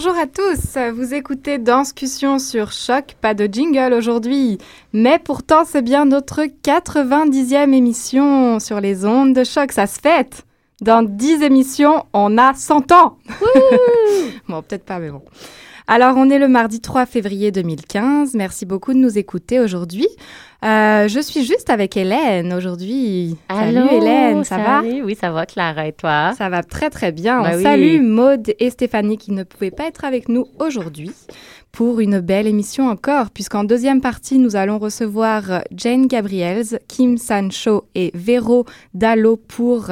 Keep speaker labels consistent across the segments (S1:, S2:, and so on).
S1: Bonjour à tous, vous écoutez Danscussion sur Choc, pas de jingle aujourd'hui, mais pourtant c'est bien notre 90e émission sur les ondes de Choc, ça se fête Dans 10 émissions, on a 100 ans Bon, peut-être pas, mais bon. Alors, on est le mardi 3 février 2015. Merci beaucoup de nous écouter aujourd'hui. Euh, je suis juste avec Hélène aujourd'hui.
S2: Allô,
S1: salut Hélène, ça va?
S2: Oui, ça va, Clara, et toi?
S1: Ça va très très bien.
S2: Bah
S1: on
S2: oui.
S1: salue Maude et Stéphanie qui ne pouvaient pas être avec nous aujourd'hui pour une belle émission encore, puisqu'en deuxième partie, nous allons recevoir Jane Gabriels, Kim Sancho et Vero Dallo pour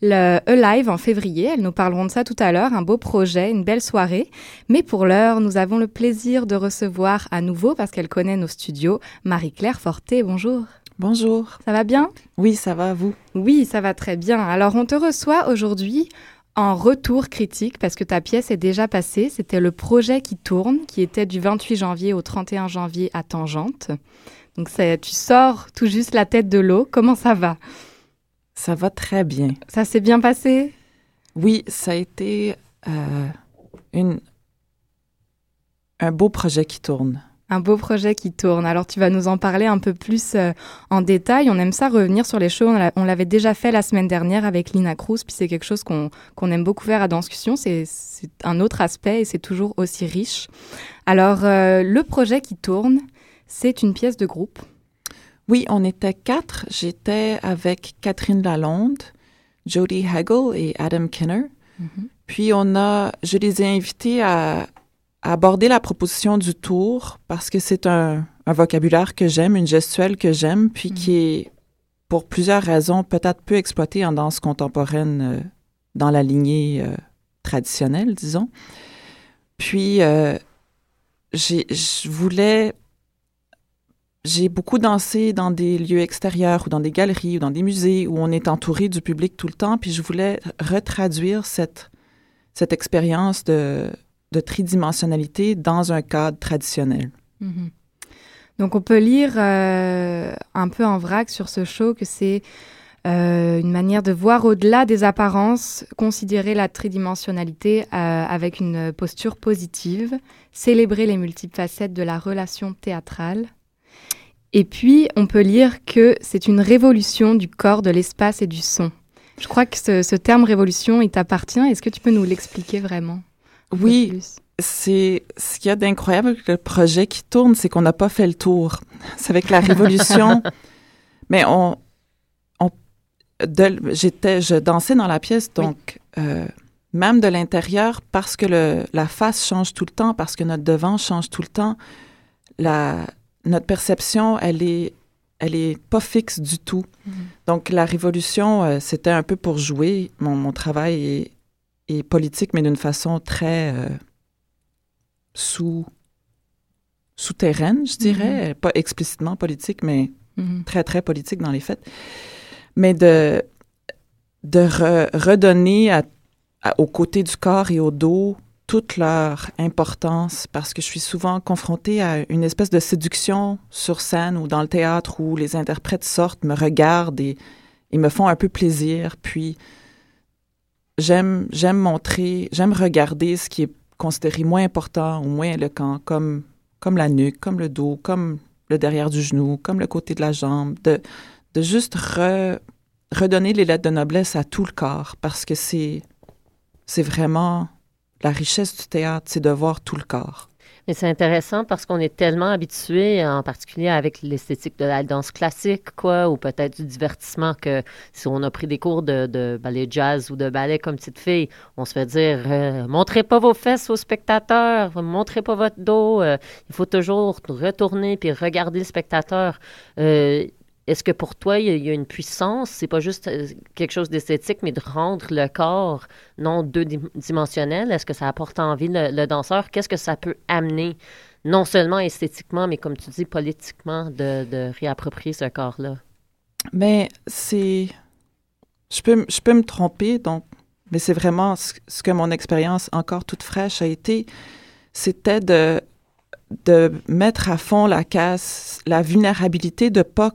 S1: le Alive en février. Elles nous parleront de ça tout à l'heure, un beau projet, une belle soirée. Mais pour l'heure, nous avons le plaisir de recevoir à nouveau, parce qu'elle connaît nos studios, Marie-Claire Forté. Bonjour.
S3: Bonjour.
S1: Ça va bien?
S3: Oui, ça va, vous?
S1: Oui, ça va très bien. Alors, on te reçoit aujourd'hui en retour critique parce que ta pièce est déjà passée. C'était le projet qui tourne, qui était du 28 janvier au 31 janvier à Tangente. Donc, tu sors tout juste la tête de l'eau. Comment ça va?
S3: Ça va très bien.
S1: Ça s'est bien passé?
S3: Oui, ça a été euh, une, un beau projet qui tourne.
S1: Un beau projet qui tourne. Alors, tu vas nous en parler un peu plus euh, en détail. On aime ça revenir sur les shows. On l'a- On l'avait déjà fait la semaine dernière avec Lina Cruz, puis c'est quelque chose qu'on aime beaucoup faire à Danscussion. C'est c'est un autre aspect et c'est toujours aussi riche. Alors, euh, le projet qui tourne, c'est une pièce de groupe.
S3: Oui, on était quatre. J'étais avec Catherine Lalonde, Jody Hagel et Adam Kinner. Puis on a, je les ai invités à aborder la proposition du tour parce que c'est un, un vocabulaire que j'aime, une gestuelle que j'aime, puis qui est, pour plusieurs raisons, peut-être peu exploité en danse contemporaine euh, dans la lignée euh, traditionnelle, disons. Puis euh, j'ai, je voulais j'ai beaucoup dansé dans des lieux extérieurs ou dans des galeries ou dans des musées où on est entouré du public tout le temps, puis je voulais retraduire cette, cette expérience de, de tridimensionnalité dans un cadre traditionnel.
S1: Mhm. Donc on peut lire euh, un peu en vrac sur ce show que c'est euh, une manière de voir au-delà des apparences, considérer la tridimensionnalité euh, avec une posture positive, célébrer les multiples facettes de la relation théâtrale. Et puis on peut lire que c'est une révolution du corps, de l'espace et du son. Je crois que ce, ce terme révolution, il t'appartient. Est-ce que tu peux nous l'expliquer vraiment?
S3: Oui, c'est ce qu'il y a d'incroyable avec le projet qui tourne, c'est qu'on n'a pas fait le tour. C'est avec la révolution, mais on, on j'étais, je dansais dans la pièce, donc euh, même de l'intérieur, parce que le, la face change tout le temps, parce que notre devant change tout le temps, la, notre perception, elle est, elle est pas fixe du tout. Donc la révolution, euh, c'était un peu pour jouer. Mon, mon travail est, est politique, mais d'une façon très euh, sous souterraine, je dirais, pas explicitement politique, mais
S1: Mhm.
S3: très très politique dans les faits, mais de de re- redonner à, à- aux côtés du corps et au dos toute leur importance parce que je suis souvent confrontée à une espèce de séduction sur scène ou dans le théâtre où les interprètes sortent, me regardent et, et me font un peu plaisir. Puis j'aime j'aime montrer, j'aime regarder ce qui est considéré moins important ou moins éloquent, comme comme la nuque, comme le dos, comme le derrière du genou, comme le côté de la jambe, de de juste re- redonner les lettres de noblesse à tout le corps parce que c'est c'est vraiment la richesse du théâtre, c'est de voir tout le corps.
S2: Mais c'est intéressant parce qu'on est tellement habitué, en particulier avec l'esthétique de la danse classique, quoi, ou peut-être du divertissement, que si on a pris des cours de, ballet jazz ou de ballet comme petite fille, on se fait dire euh, montrez pas vos fesses aux spectateurs, montrez pas votre dos. euh, il faut toujours retourner puis regarder le spectateur. Euh, est-ce que pour toi, il y, a, une puissance? C'est pas juste euh, quelque chose d'esthétique, mais de rendre le corps non deux-dimensionnel? Est-ce que ça apporte envie le, danseur? Qu'est-ce que ça peut amener, non seulement esthétiquement, mais comme tu dis, politiquement, de, réapproprier ce corps-là?
S3: Mais c'est. Je peux, je peux me tromper, donc, mais c'est vraiment ce, ce que mon expérience encore toute fraîche a été. C'était de de mettre à fond la casse, la vulnérabilité de pas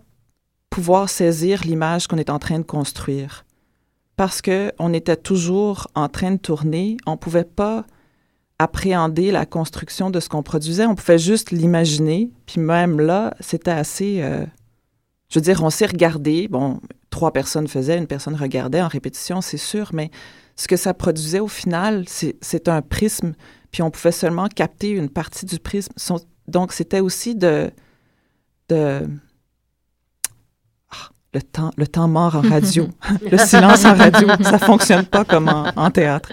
S3: pouvoir saisir l'image qu'on est en train de construire. Parce que on était toujours en train de tourner, on pouvait pas appréhender la construction de ce qu'on produisait, on pouvait juste l'imaginer. Puis même là, c'était assez. Euh, je veux dire, on s'est regardé. Bon, trois personnes faisaient, une personne regardait en répétition, c'est sûr, mais ce que ça produisait au final, c'est un prisme puis on pouvait seulement capter une partie du prisme. Donc, c'était aussi de... de le temps, le temps mort en radio, le silence en radio, ça fonctionne pas comme en, théâtre.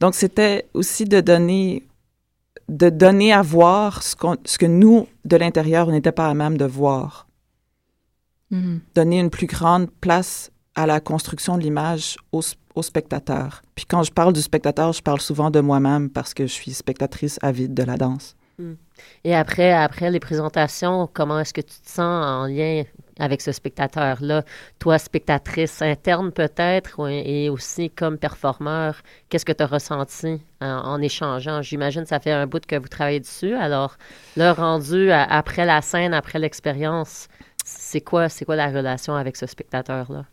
S3: Donc, c'était aussi de donner, de donner à voir ce, ce que nous, de l'intérieur, on n'était pas à même de voir. Mm-hmm. Donner une plus grande place à la construction de l'image au, au spectateur. Puis quand je parle du spectateur, je parle souvent de moi-même parce que je suis spectatrice avide de la danse.
S2: Hmm. Et après, après les présentations, comment est-ce que tu te sens en lien avec ce spectateur-là? Toi, spectatrice interne peut-être, et aussi comme performeur, qu'est-ce que tu as ressenti en, échangeant? J'imagine que ça fait un bout que vous travaillez dessus. Alors, le rendu après la scène, après l'expérience, c'est quoi, c'est quoi la relation avec ce spectateur-là?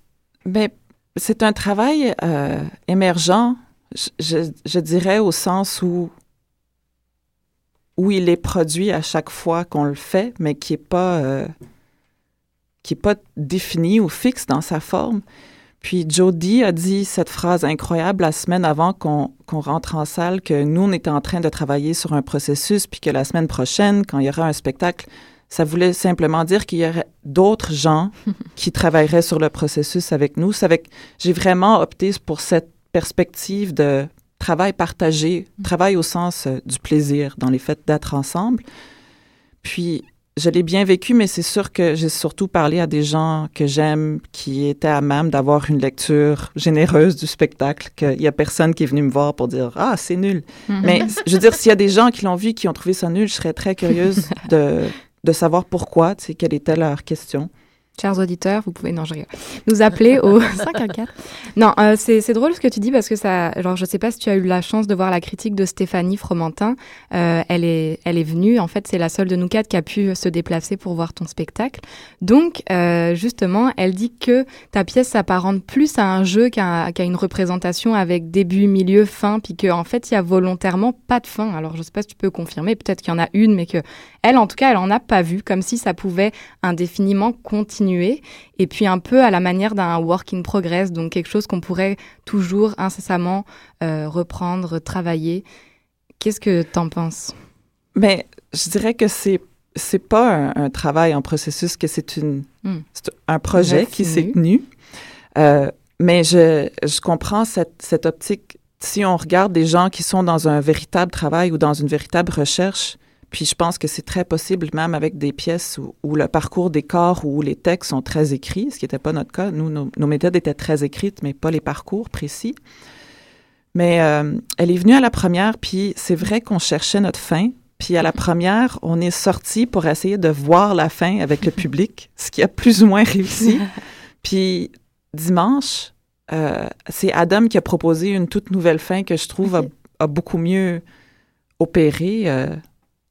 S3: Bien, c'est un travail euh, émergent, je, dirais, au sens où, où il est produit à chaque fois qu'on le fait, mais qui n'est pas, euh, qui est pas défini ou fixe dans sa forme. Puis Jody a dit cette phrase incroyable la semaine avant qu'on rentre en salle, que nous, on était en train de travailler sur un processus, puis que la semaine prochaine, quand il y aura un spectacle, ça voulait simplement dire qu'il y aurait d'autres gens qui travailleraient sur le processus avec nous. J'ai vraiment opté pour cette perspective de travail partagé, mm. travail au sens euh, du plaisir dans les faits d'être ensemble. Puis, je l'ai bien vécu, mais c'est sûr que j'ai surtout parlé à des gens que j'aime, qui étaient à même d'avoir une lecture généreuse du spectacle, qu'il y a personne qui est venu me voir pour dire « Ah, c'est nul mm. Mais je veux dire, s'il y a des gens qui l'ont vu, qui ont trouvé ça nul, je serais très curieuse de de savoir pourquoi, tu sais, quelle était leur question.
S1: Chers auditeurs, vous pouvez, non, je nous appeler au 514. Non, euh, c'est drôle ce que tu dis parce que ça, genre, je sais pas si tu as eu la chance de voir la critique de Stéphanie Fromentin. Euh, elle est, elle est venue. En fait, c'est la seule de nous quatre qui a pu se déplacer pour voir ton spectacle. Donc, euh, justement, elle dit que ta pièce s'apparente plus à un jeu qu'à une représentation avec début, milieu, fin, puis qu'en en fait, il y a volontairement pas de fin. Alors, je sais pas si tu peux confirmer. Peut-être qu'il y en a une, mais que elle, en tout cas, elle en a pas vu, comme si ça pouvait indéfiniment continuer et puis un peu à la manière d'un work in progress, donc quelque chose qu'on pourrait toujours incessamment euh, reprendre, travailler. Qu'est-ce que tu en penses?
S3: Ben, je dirais que c'est c'est pas un, travail en processus, que c'est une hmm. un projet qui s'est tenu. Euh, mais je, je comprends cette, cette optique. Si on regarde des gens qui sont dans un véritable travail ou dans une véritable recherche, puis je pense que c'est très possible, même avec des pièces où, le parcours des corps, où les textes sont très écrits, ce qui n'était pas notre cas. Nous, nos, méthodes étaient très écrites, mais pas les parcours précis. Mais euh, elle est venue à la première, puis c'est vrai qu'on cherchait notre fin. Puis à la première, on est sorti pour essayer de voir la fin avec le public, ce qui a plus ou moins réussi. Puis dimanche, euh, c'est Adam qui a proposé une toute nouvelle fin que je trouve a, beaucoup mieux opéré. Euh,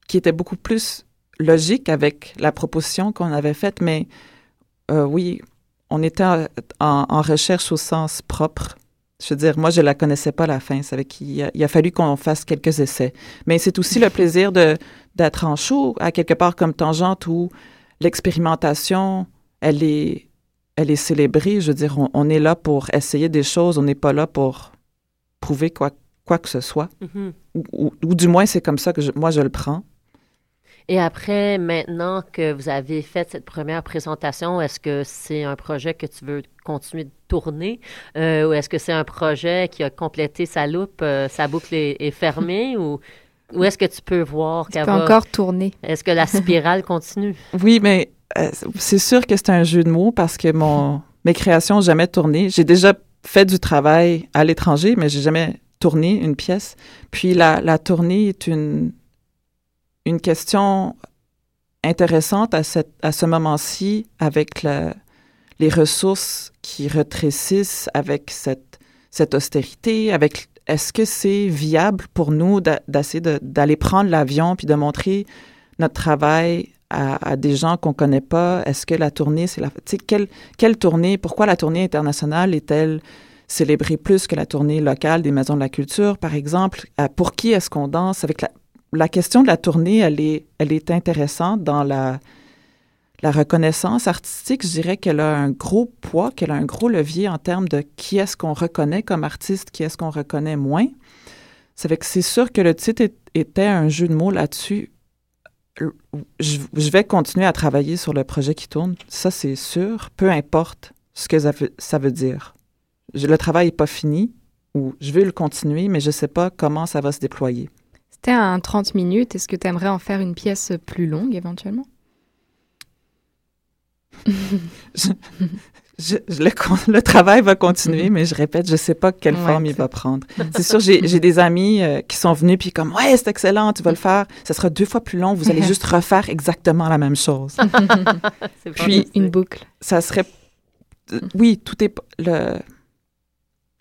S3: qui était beaucoup plus logique avec la proposition qu'on avait faite, mais euh, oui, on était en, recherche au sens propre. Je veux dire, moi, je la connaissais pas la fin. Qu'il a, il a fallu qu'on fasse quelques essais. Mais c'est aussi le plaisir de d'être en show, à quelque part comme tangente, où l'expérimentation, elle est, elle est célébrée. Je veux dire, on, est là pour essayer des choses. On n'est pas là pour prouver quoi, quoi que ce soit. Mm-hmm. ou, ou, du moins, c'est comme ça que moi, je le prends.
S2: Et après, maintenant que vous avez fait cette première présentation, est-ce que c'est un projet que tu veux continuer de tourner euh, ou est-ce que c'est un projet qui a complété sa loupe, euh, sa boucle est, fermée ou, est-ce que tu peux voir
S1: qu'elle va... encore tourner.
S2: Est-ce que la spirale continue?
S3: Oui, mais euh, c'est sûr que c'est un jeu de mots parce que mon, mes créations n'ont jamais tourné. J'ai déjà fait du travail à l'étranger, mais j'ai jamais tourné une pièce. Puis la, la tournée est une, une question intéressante à, ce moment-ci avec les ressources qui rétrécissent avec cette, austérité, avec est-ce que c'est viable pour nous d'essayer d'aller prendre l'avion puis de montrer notre travail à, des gens qu'on connaît pas? Est-ce que la tournée, c'est la... Tu sais, quelle, quelle tournée? Pourquoi la tournée internationale est-elle célébrée plus que la tournée locale des Maisons de la Culture, par exemple? Euh, pour qui est-ce qu'on danse? Avec la, la question de la tournée, elle est, intéressante dans la, reconnaissance artistique. Je dirais qu'elle a un gros poids, qu'elle a un gros levier en termes de qui est-ce qu'on reconnaît comme artiste, qui est-ce qu'on reconnaît moins. C'est que c'est sûr que le titre était un jeu de mots là-dessus. Je, vais continuer à travailler sur le projet qui tourne, ça c'est sûr, peu importe ce que ça veut, ça veut dire. le travail n'est pas fini, ou je veux le continuer, mais je ne sais pas comment ça va se déployer.
S1: C'était un 30 minutes. Est-ce que tu aimerais en faire une pièce plus longue éventuellement?
S3: je, le, travail va continuer, mais je répète, je ne sais pas quelle forme il va prendre. C'est sûr, j'ai des amis euh, qui sont venus puis comme ouais, c'est excellent, tu vas le faire. Ça sera deux fois plus long. Vous allez juste refaire exactement la même chose.
S1: puis une boucle.
S3: Ça serait, euh, oui, tout est le.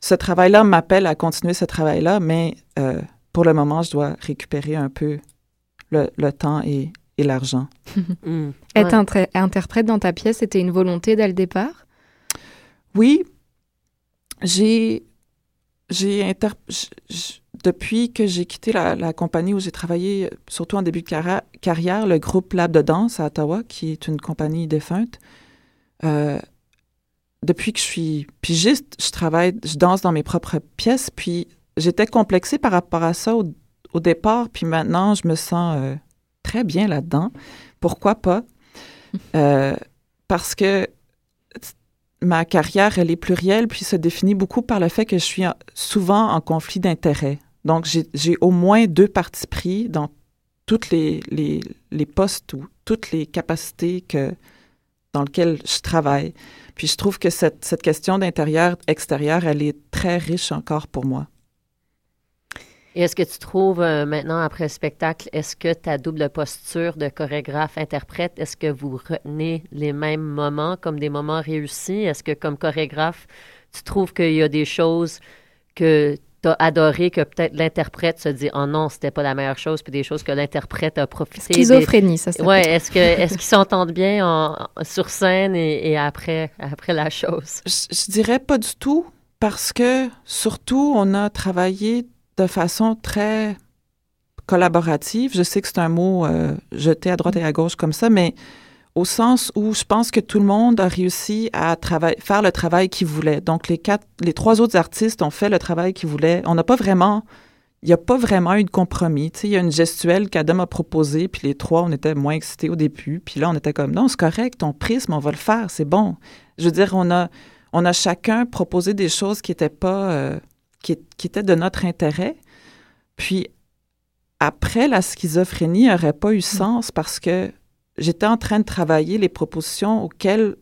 S3: Ce travail-là m'appelle à continuer ce travail-là, mais euh, pour le moment, je dois récupérer un peu le, temps et, l'argent.
S1: Mm. Être interprète dans ta pièce, c'était une volonté dès le départ?
S3: Oui. J'ai. j'ai Depuis que j'ai quitté la, compagnie où j'ai travaillé, surtout en début de carrière, le groupe Lab de danse à Ottawa, qui est une compagnie défunte, euh, depuis que je suis pigiste, je travaille, je danse dans mes propres pièces, puis j'étais complexée par rapport à ça au, départ, puis maintenant, je me sens euh, très bien là-dedans. Pourquoi pas? Euh, parce que ma carrière, elle est plurielle, puis se définit beaucoup par le fait que je suis souvent en conflit d'intérêts. Donc, j'ai au moins deux partis pris dans toutes les, les, les, postes ou toutes les capacités que, dans lesquelles je travaille. Puis je trouve que cette, cette question d'intérieur-extérieur, elle est très riche encore pour moi.
S2: Et est-ce que tu trouves euh, maintenant, après le spectacle, est-ce que ta double posture de chorégraphe-interprète, est-ce que vous retenez les mêmes moments comme des moments réussis? Est-ce que comme chorégraphe, tu trouves qu'il y a des choses que tu as adorées que peut-être l'interprète se dit oh non c'était pas la meilleure chose puis des choses que l'interprète a profité
S1: schizophrénie ça
S2: ouais est-ce que est-ce qu'ils s'entendent bien en, sur scène et, après après la chose?
S3: Je, je, dirais pas du tout parce que surtout on a travaillé de façon très collaborative. Je sais que c'est un mot euh, jeté à droite et à gauche comme ça, mais au sens où je pense que tout le monde a réussi à faire le travail qu'il voulait. Donc, les quatre, les trois autres artistes ont fait le travail qu'ils voulaient. On n'a pas vraiment, il n'y a pas vraiment eu de compromis. Il y a une gestuelle qu'Adam a proposée, puis les trois, on était moins excités au début. Puis là, on était comme, non, c'est correct, ton prisme, on va le faire, c'est bon. Je veux dire, on a, on a chacun proposé des choses qui n'étaient pas, euh, qui, était de notre intérêt. Puis après, la schizophrénie n'aurait pas eu mm. sens parce que j'étais en train de travailler les propositions auxquelles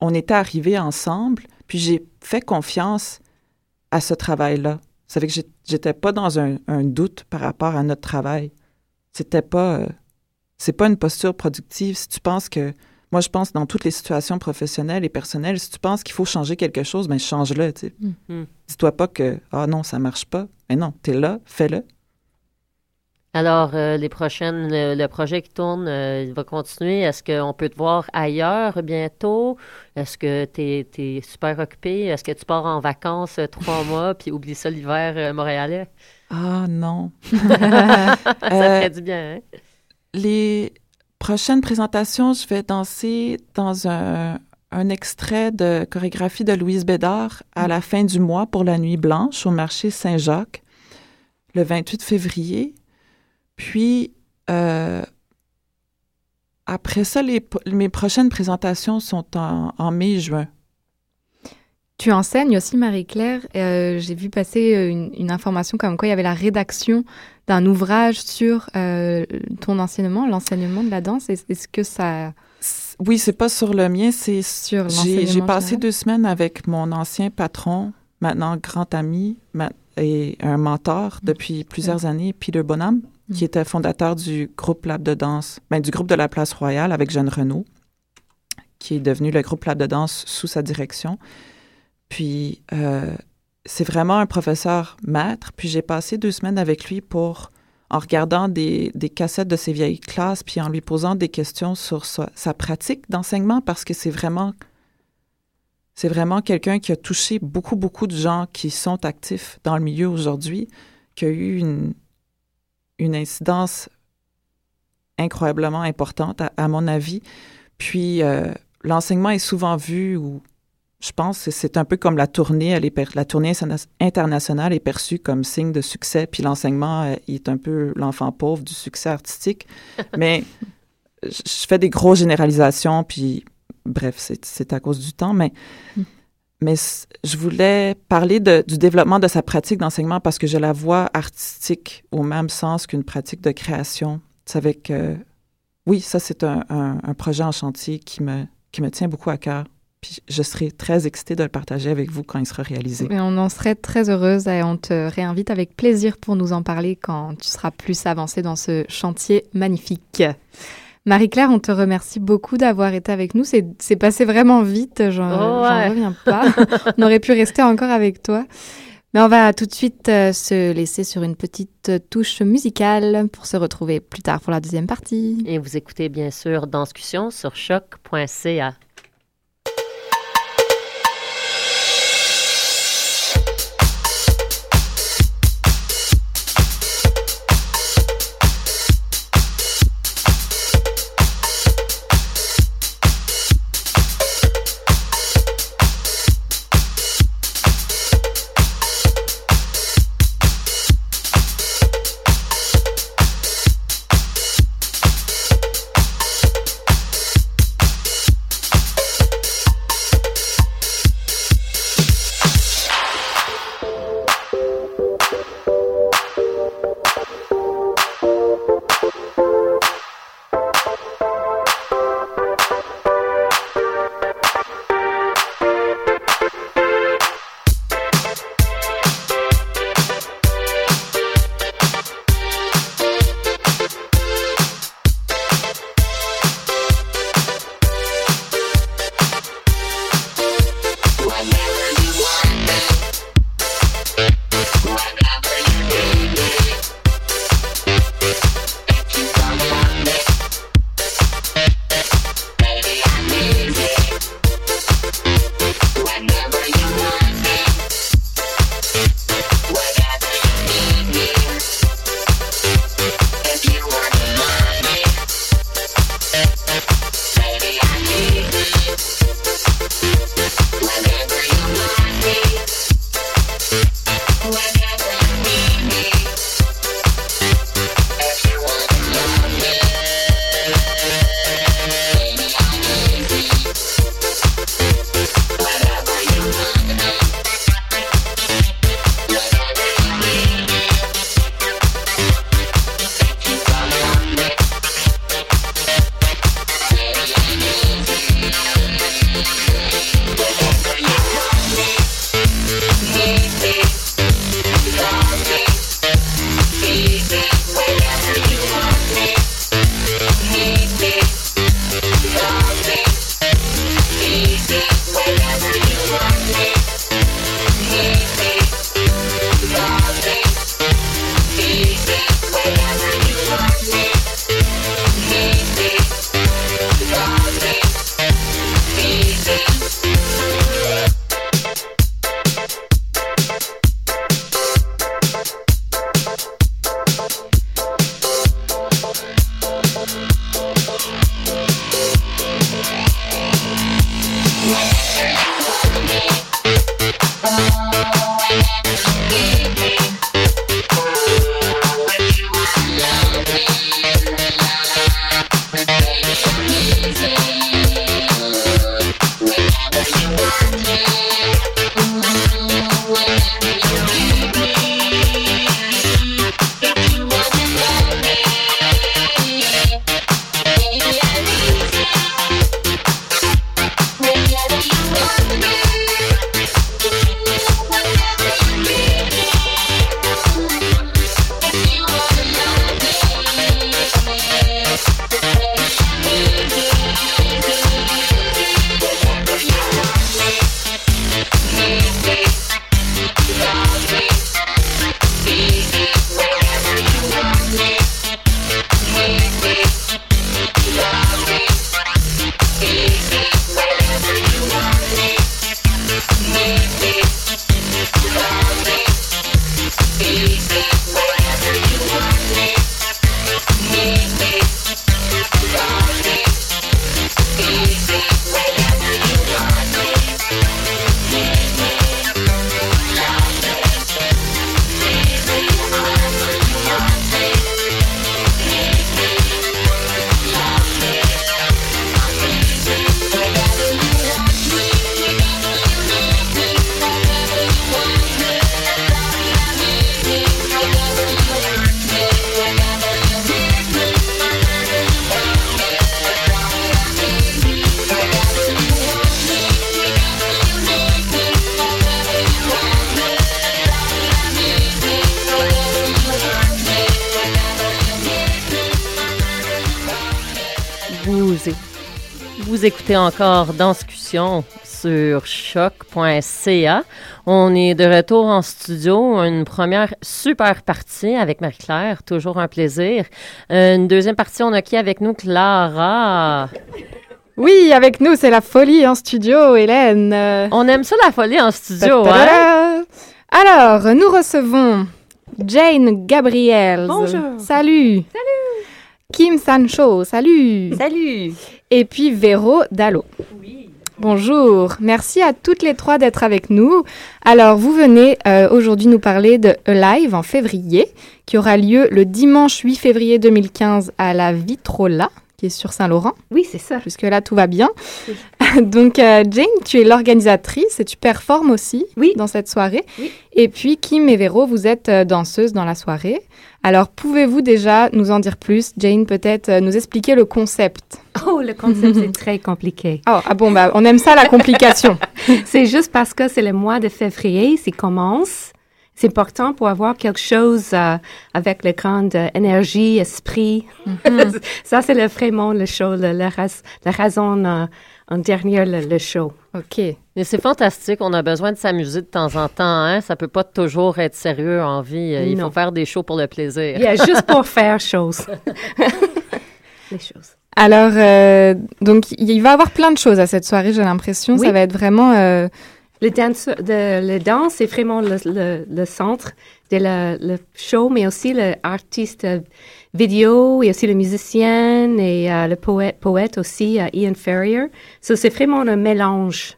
S3: on était arrivés ensemble, puis j'ai fait confiance à ce travail-là. Ça fait que j'étais pas dans un, doute par rapport à notre travail. C'était pas, euh, c'est pas une posture productive. Si tu penses que moi, je pense dans toutes les situations professionnelles et personnelles, si tu penses qu'il faut changer quelque chose, ben change-le. Mm. Dis-toi pas que ah non, ça marche pas. Mais non, tu es là, fais-le.
S2: Alors, euh, les prochaines, le, projet qui tourne, euh, il va continuer. Est-ce qu'on peut te voir ailleurs bientôt? Est-ce que tu es, super occupé? Est-ce que tu pars en vacances euh, trois mois puis oublie ça l'hiver montréalais?
S3: Ah non.
S2: ça ferait du bien, hein?
S3: Les, prochaine présentation, je vais danser dans un, extrait de chorégraphie de Louise Bédard à la fin du mois pour la Nuit Blanche au marché Saint-Jacques, le 28 février. Puis, euh, après ça, mes prochaines présentations sont en, mai-juin.
S1: Tu enseignes aussi, Marie-Claire. Euh, j'ai vu passer une, une, information comme quoi il y avait la rédaction d'un ouvrage sur euh, ton enseignement, l'enseignement de la danse. Est-ce que ça...
S3: Oui, c'est pas sur le mien, c'est
S1: sur
S3: J'ai j'ai passé deux semaines avec mon ancien patron, maintenant grand ami et un mentor depuis plusieurs années, Peter Bonham,
S1: Mm.
S3: qui était fondateur du groupe Lab de danse, ben, du groupe de la Place Royale avec Jeanne Renaud, qui est devenu le groupe Lab de danse sous sa direction. Puis euh, c'est vraiment un professeur maître. Puis j'ai passé deux semaines avec lui pour, en regardant des, des cassettes de ses vieilles classes, puis en lui posant des questions sur sa, pratique d'enseignement, parce que c'est vraiment, c'est vraiment quelqu'un qui a touché beaucoup, beaucoup de gens qui sont actifs dans le milieu aujourd'hui, qui a eu une, une incidence incroyablement importante, à, à mon avis. Puis euh, l'enseignement est souvent vu ou je pense que c'est un peu comme la tournée, elle est per- la tournée interna- internationale est perçue comme signe de succès, puis l'enseignement euh, est un peu l'enfant pauvre du succès artistique. Mais je fais des grosses généralisations, puis bref, c'est à cause du temps, mais, mais c- je voulais parler de- du développement de sa pratique d'enseignement parce que je la vois artistique au même sens qu'une pratique de création. C'est avec, euh, oui, ça c'est un, un- un projet en chantier qui me, qui me tient beaucoup à cœur. Puis je serai très excitée de le partager avec vous quand il sera réalisé.
S1: Et on en serait très heureuse et on te réinvite avec plaisir pour nous en parler quand tu seras plus avancé dans ce chantier magnifique. Marie-Claire, on te remercie beaucoup d'avoir été avec nous. C'est passé vraiment vite, j'en
S2: Oh ouais.
S1: reviens pas. on aurait pu rester encore avec toi. Mais on va tout de suite euh, se laisser sur une petite touche musicale pour se retrouver plus tard pour la deuxième partie.
S2: Et vous écoutez bien sûr Danscussion sur choc.ca. vous écoutez encore Danscussion sur choc.ca. On est de retour en studio. Une première super partie avec Marie-Claire, toujours un plaisir. Une deuxième partie, on a qui avec nous? Clara.
S1: Oui, avec nous, c'est la folie en studio, Hélène.
S2: On aime ça, la folie en studio,
S1: hein? Alors, nous recevons Jane Gabriel.
S4: Bonjour.
S1: Salut.
S4: Salut.
S1: Kim Sancho. Salut.
S4: Salut.
S1: Et puis Véro Dallo. Bonjour, merci à toutes les trois d'être avec nous. Alors, vous venez euh, aujourd'hui nous parler de Live en février, qui aura lieu le dimanche 8 février 2015 à la Vitrola qui est sur Saint-Laurent.
S4: Oui, c'est ça.
S1: Jusque-là, tout va bien. Donc, euh, Jane, tu es l'organisatrice et tu performes aussi dans cette soirée.
S4: Oui.
S1: Et puis, Kim et Véro, vous êtes euh, danseuses dans la soirée. Alors, pouvez-vous déjà nous en dire plus Jane, peut-être euh, nous expliquer le concept?
S4: Oh, le concept, c'est très compliqué.
S1: Oh, ah bon, bah, on aime ça, la complication.
S4: c'est juste parce que c'est le mois de février, c'est commence c'est important pour avoir quelque chose euh, avec le grande énergie, esprit. Mm-hmm. ça, c'est le, vraiment le show, le, la, raison euh, en dernier, le, show.
S2: OK. Mais c'est fantastique. On a besoin de s'amuser de temps en temps. Hein? Ça peut pas toujours être sérieux en vie. Il faut faire des shows pour le plaisir.
S4: Yeah, juste pour faire choses. Les choses.
S1: Alors, euh, donc, il va y avoir plein de choses à cette soirée, j'ai l'impression. Ça va être vraiment
S4: le, dance, de, le danse, c'est vraiment le, le, centre de la, le show, mais aussi l'artiste vidéo et aussi le musicien et euh, le poète, poète aussi, uh, Ian Ferrier. So, c'est vraiment un mélange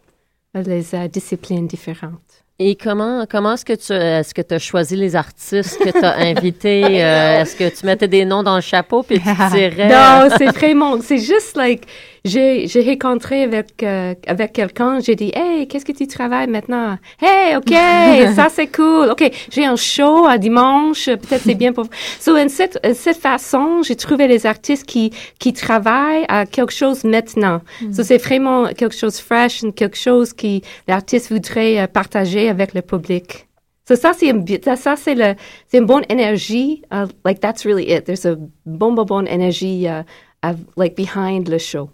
S4: des uh, disciplines différentes.
S2: Et comment comment est-ce que tu est-ce que tu as choisi les artistes que tu as invités? Euh, est-ce que tu mettais des noms dans le chapeau puis tu tirais?
S4: Non, c'est vraiment c'est juste like j'ai j'ai rencontré avec euh, avec quelqu'un, j'ai dit "Hey, qu'est-ce que tu travailles maintenant? Hey, OK, ça c'est cool. OK, j'ai un show à dimanche, peut-être c'est bien pour So en cette cette façon, j'ai trouvé les artistes qui qui travaillent à quelque chose maintenant. Mm. So c'est vraiment quelque chose fresh, quelque chose qui l'artiste voudrait euh, partager avec le public. So ça c'est ça c'est le c'est une bonne énergie uh, like that's really it. There's a bonne bonne énergie uh, like behind le show.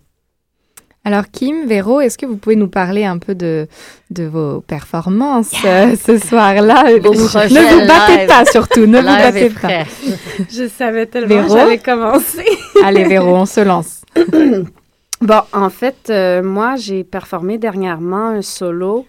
S1: Alors Kim, Véro, est-ce que vous pouvez nous parler un peu de, de vos performances euh, ce soir-là? Ne vous battez pas surtout, ne vous battez pas.
S5: Je savais tellement que j'allais commencer.
S1: Allez Véro, on se lance.
S5: bon, en fait, euh, moi j'ai performé dernièrement un solo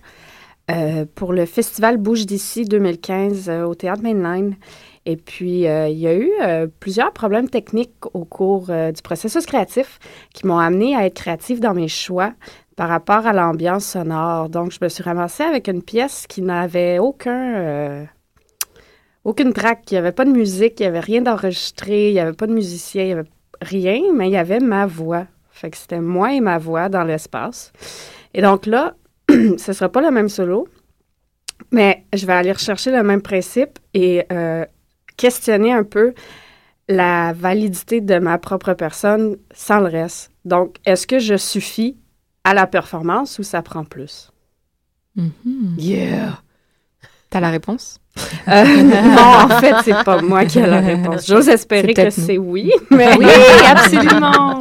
S5: euh, pour le festival Bouge d'ici 2015 au Théâtre Mainline. Et puis, euh, il y a eu euh, plusieurs problèmes techniques au cours euh, du processus créatif qui m'ont amené à être créative dans mes choix par rapport à l'ambiance sonore. Donc, je me suis ramassée avec une pièce qui n'avait aucun... aucune track, il n'y avait pas de musique, il n'y avait rien d'enregistré, il n'y avait pas de musicien, il n'y avait rien, mais il y avait ma voix. Fait que c'était moi et ma voix dans l'espace. Et donc là, ce ne sera pas le même solo, mais je vais aller rechercher le même principe et questionner un peu la validité de ma propre personne sans le reste. Donc, est-ce que je suffis à la performance ou ça prend plus?
S1: Mm-hmm.
S5: Yeah!
S1: T'as la réponse?
S5: Euh, non, en fait, c'est pas moi qui ai la réponse. J'ose espérer que c'est oui, mais
S4: oui, absolument.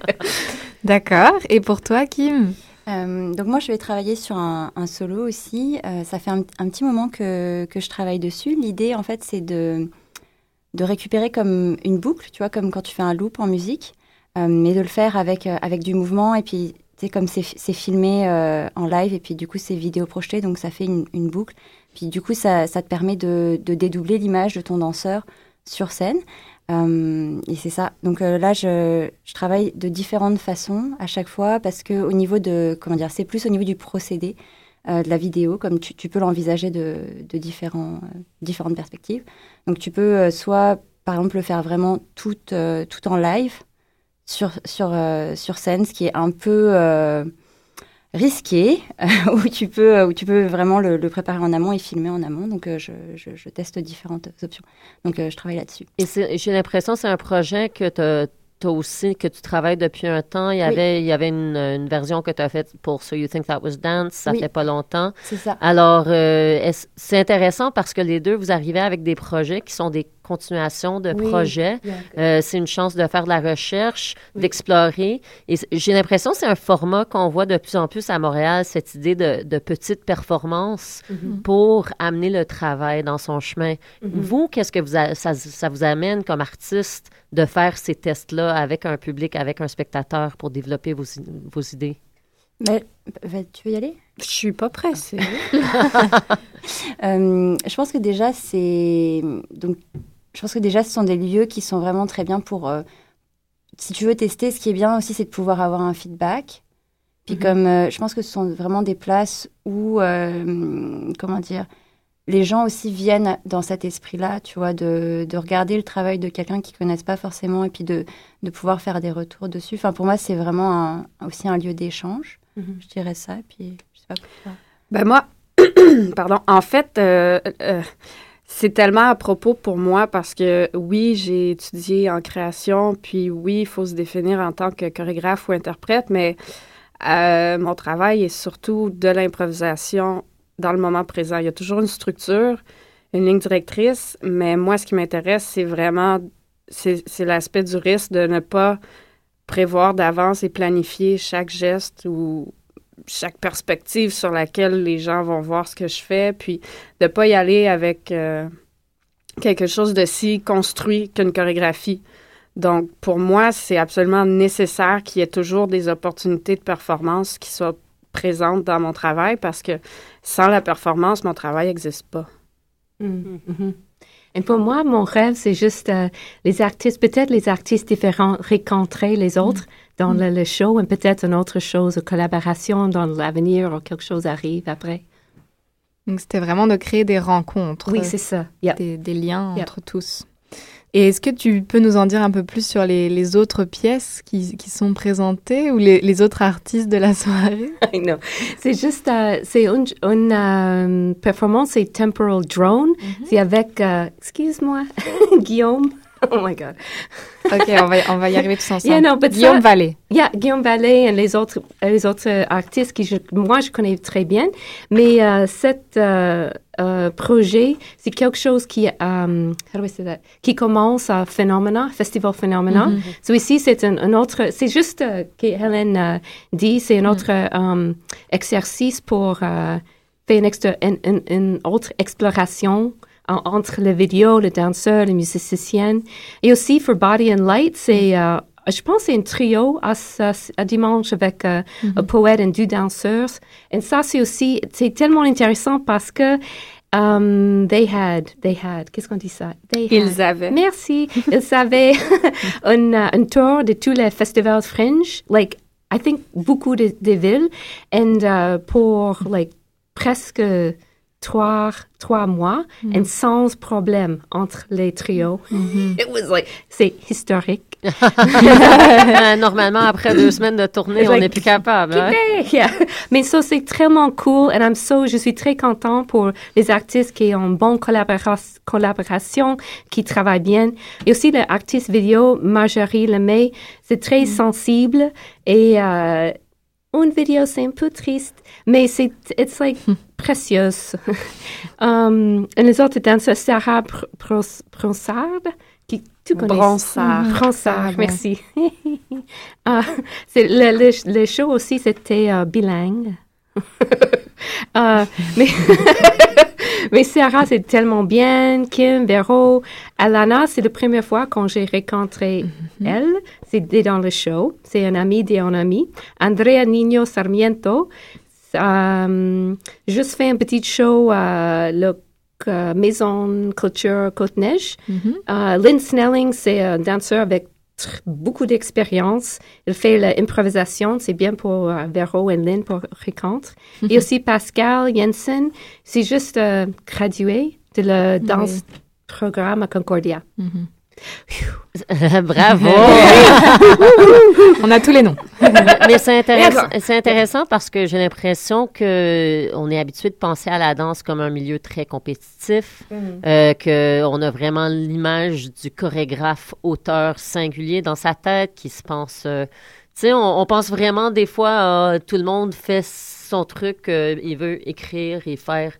S1: D'accord. Et pour toi, Kim?
S6: Euh, donc moi, je vais travailler sur un, solo aussi. Euh, ça fait un, petit moment que, je travaille dessus. L'idée, en fait, c'est de, de récupérer comme une boucle, tu vois, comme quand tu fais un loop en musique, euh, mais de le faire avec, avec du mouvement. Et puis, c'est comme c'est filmé en live, et puis du coup, c'est vidéo projeté, donc ça fait une, une, boucle. Puis du coup, ça, ça te permet de, de dédoubler l'image de ton danseur sur scène. Euh, et c'est ça. Donc euh, là, je, travaille de différentes façons à chaque fois parce que au niveau de comment dire, c'est plus au niveau du procédé euh, de la vidéo, comme tu, peux l'envisager de, différentes perspectives. Donc tu peux soit par exemple le faire vraiment tout, tout en live sur, sur, sur scène, ce qui est un peu risqué, où, tu peux, où tu peux vraiment le, préparer en amont et filmer en amont. Donc, euh, je, je, teste différentes options. Donc, euh, je travaille là-dessus.
S2: Et j'ai l'impression que c'est un projet que tu toi aussi, que tu travailles depuis un temps. Il y avait, il y avait une, une version que tu as faite pour So You Think That Was Dance, ça fait pas longtemps.
S6: C'est ça.
S2: Alors, euh, c'est intéressant parce que les deux, vous arrivez avec des projets qui sont des continuation de
S4: Oui.
S2: projet. Euh, c'est une chance de faire de la recherche, d'explorer. Et j'ai l'impression que c'est un format qu'on voit de plus en plus à Montréal, cette idée de, de petite performance
S4: Mhm.
S2: pour amener le travail dans son chemin.
S4: Mhm.
S2: Vous, qu'est-ce que vous a- ça, ça vous amène comme artiste de faire ces tests-là avec un public, avec un spectateur pour développer vos, idées?
S6: Mais, tu veux y aller?
S5: Je suis pas pressée.
S6: Euh, je pense que déjà, c'est. Donc, je pense que déjà, ce sont des lieux qui sont vraiment très bien pour. euh, si tu veux tester, ce qui est bien aussi, c'est de pouvoir avoir un feedback. Puis,
S4: Mhm.
S6: comme. euh, je pense que ce sont vraiment des places où. euh, comment dire Les gens aussi viennent dans cet esprit-là, tu vois, de, de regarder le travail de quelqu'un qu'ils connaissent pas forcément et puis de, de pouvoir faire des retours dessus. Enfin, pour moi, c'est vraiment un- aussi un lieu d'échange.
S4: Mhm.
S6: Je dirais ça. Puis, je sais pas pourquoi.
S5: Ben moi, pardon, en fait, c'est tellement à propos pour moi parce que oui, j'ai étudié en création, puis oui, il faut se définir en tant que chorégraphe ou interprète, mais euh, mon travail est surtout de l'improvisation dans le moment présent. Il y a toujours une structure, une ligne directrice, mais moi, ce qui m'intéresse, c'est vraiment, c'est l'aspect du risque de ne pas prévoir d'avance et planifier chaque geste ou chaque perspective sur laquelle les gens vont voir ce que je fais, puis de pas y aller avec euh, quelque chose de si construit qu'une chorégraphie. Donc, pour moi, c'est absolument nécessaire qu'il y ait toujours des opportunités de performance qui soient présentes dans mon travail parce que sans la performance, mon travail n'existe pas.
S4: Mhm, mhm. Et pour moi, mon rêve, c'est juste euh, les artistes, peut-être les artistes différents rencontrer les autres dans le, le show et peut-être une autre chose, une collaboration dans l'avenir ou quelque chose arrive après.
S1: Donc, c'était vraiment de créer des rencontres.
S4: Oui, c'est ça.
S1: Des, des liens entre tous. Et est-ce que tu peux nous en dire un peu plus sur les, les autres pièces qui, qui sont présentées ou les, les autres artistes de la soirée?
S4: I know. C'est juste, euh, c'est une, une euh, performance, c'est Temporal Drone. C'est avec, euh, excuse-moi, Guillaume. Oh my God.
S1: Ok, on va, on va y arriver tous ensemble.
S4: Yeah, no, but
S1: Guillaume
S4: ça-
S1: Vallée.
S4: Yeah, Guillaume Vallée et les autres, les autres euh, artistes qui je, moi je connais très bien. Mais euh, cet euh, euh, projet, c'est quelque chose qui, euh, how do I say that? qui commence à Phenomena, Festival Phenomena. So ici, c'est un, un autre, c'est juste euh, que Hélène dit, c'est un autre euh, exercice pour faire une, une, une- autre exploration entre le vidéo, le danseur, le musicien. Et aussi, for Body and Light, c'est, euh, je pense, c'est un trio à, à dimanche avec euh, un poète et deux danseurs. Et ça, c'est aussi, c'est tellement intéressant parce que um, they had, they had, qu'est-ce qu'on dit ça? They had.
S5: Ils avaient.
S4: Merci. Ils avaient un, euh, un tour de tous les festivals fringe, like, I think beaucoup de, de villes, and uh, pour, like, presque trois, trois mois, et sans problème entre les trios. It was like, c'est historique.
S2: Normalement, après deux semaines de tournée, on n'est plus capable. hein?
S4: Yeah. Mais ça, c'est tellement cool. And I'm so, je suis très content pour les artistes qui ont une bonne collabora- collaboration, qui travaillent bien. Et aussi l'artiste vidéo, Marjorie Lemay, c'est très sensible. Et euh, une vidéo, c'est un peu triste, mais c'est, it's like précieuse. um, et les autres danseurs, Sarah Bronsard, qui tu connais?
S5: Bronsard.
S4: Bronsard,
S1: ouais.
S4: merci. C'est le, le, le show aussi, c'était euh, bilingue. Euh, mais, mais Sarah, c'est tellement bien. Kim, Vero, Alana, c'est la première fois quand j'ai rencontré elle. C'était dans le show. C'est un ami d'un ami. Andrea Nino Sarmiento. Euh, juste fait un petit show à la euh, Maison Culture Côte-Neige. Euh, Lynn Snelling, c'est un danseur avec beaucoup d'expérience. Il fait l'improvisation. C'est bien pour euh, Vero et Lynn pour rencontre. Et aussi Pascal Jensen, c'est juste euh, gradué de le danse programme à Concordia.
S2: Bravo!
S1: On a tous les noms.
S2: Mais c'est intéressant, parce que j'ai l'impression que on est habitué de penser à la danse comme un milieu très compétitif, euh, que on a vraiment l'image du chorégraphe auteur singulier dans sa tête qui se pense. euh, tu sais, on, on pense vraiment des fois, ah, tout le monde fait son truc, euh, il veut écrire et faire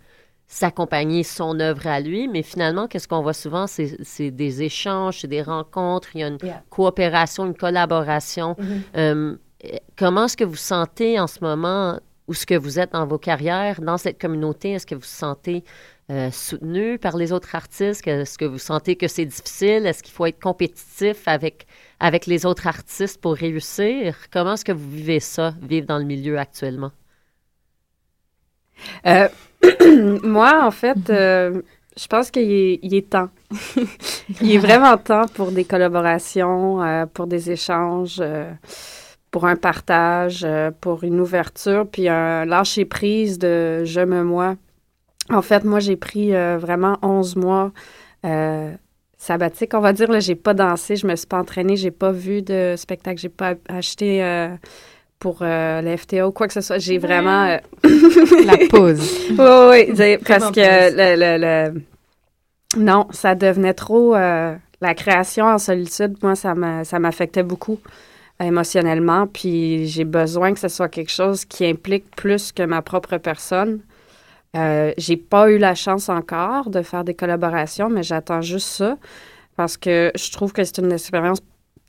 S2: s'accompagner son œuvre à lui, mais finalement, qu'est-ce qu'on voit souvent, c'est des échanges, c'est des rencontres, il y a une coopération, une collaboration. Mm-hmm. comment est-ce que vous sentez en ce moment, ou ce que vous êtes dans vos carrières, dans cette communauté, est-ce que vous vous sentez euh, soutenu par les autres artistes? Est-ce que vous sentez que c'est difficile? Est-ce qu'il faut être compétitif avec, avec les autres artistes pour réussir? Comment est-ce que vous vivez ça, vivre dans le milieu actuellement?
S5: Euh, moi, en fait, euh, je pense qu'il est, temps. il est vraiment temps pour des collaborations, pour des échanges pour un partage, pour une ouverture, puis un lâcher prise de je me moi. En fait, moi, j'ai pris euh, vraiment 11 mois euh, sabbatique, on va dire. Là, j'ai pas dansé, je me suis pas entraînée, j'ai pas vu de spectacle, j'ai pas acheté euh, pour euh, la FTA quoi que ce soit. J'ai vraiment...
S1: La pause.
S5: oui, oui, parce que le, le, Non, ça devenait trop... la création en solitude, moi, ça m'affectait beaucoup émotionnellement, puis j'ai besoin que ce soit quelque chose qui implique plus que ma propre personne. Euh, j'ai pas eu la chance encore de faire des collaborations, mais j'attends juste ça parce que je trouve que c'est une expérience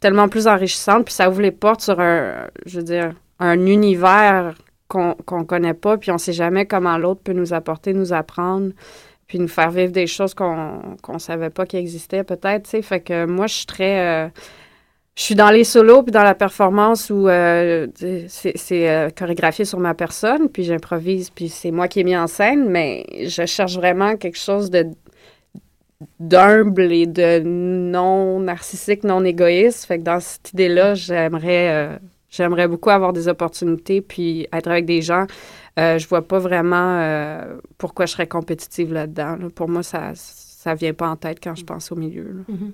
S5: tellement plus enrichissante, puis ça ouvre les portes sur un, je veux dire, un univers qu'on qu'on connaît pas, puis on sait jamais comment l'autre peut nous apporter, nous apprendre, puis nous faire vivre des choses qu'on qu'on savait pas qui existaient peut-être, tu sais. Fait que moi, je suis très... Euh, je suis dans les solos puis dans la performance où euh, c'est euh, chorégraphié sur ma personne, puis j'improvise, puis c'est moi qui ai mis en scène, mais je cherche vraiment quelque chose de d'humble et de non narcissique, non égoïste. Fait que dans cette idée-là, j'aimerais euh, j'aimerais beaucoup avoir des opportunités puis être avec des gens. je vois pas vraiment pourquoi je serais compétitive là-dedans. Pour moi, ça ça vient pas en tête quand je pense au milieu. Mm-hmm.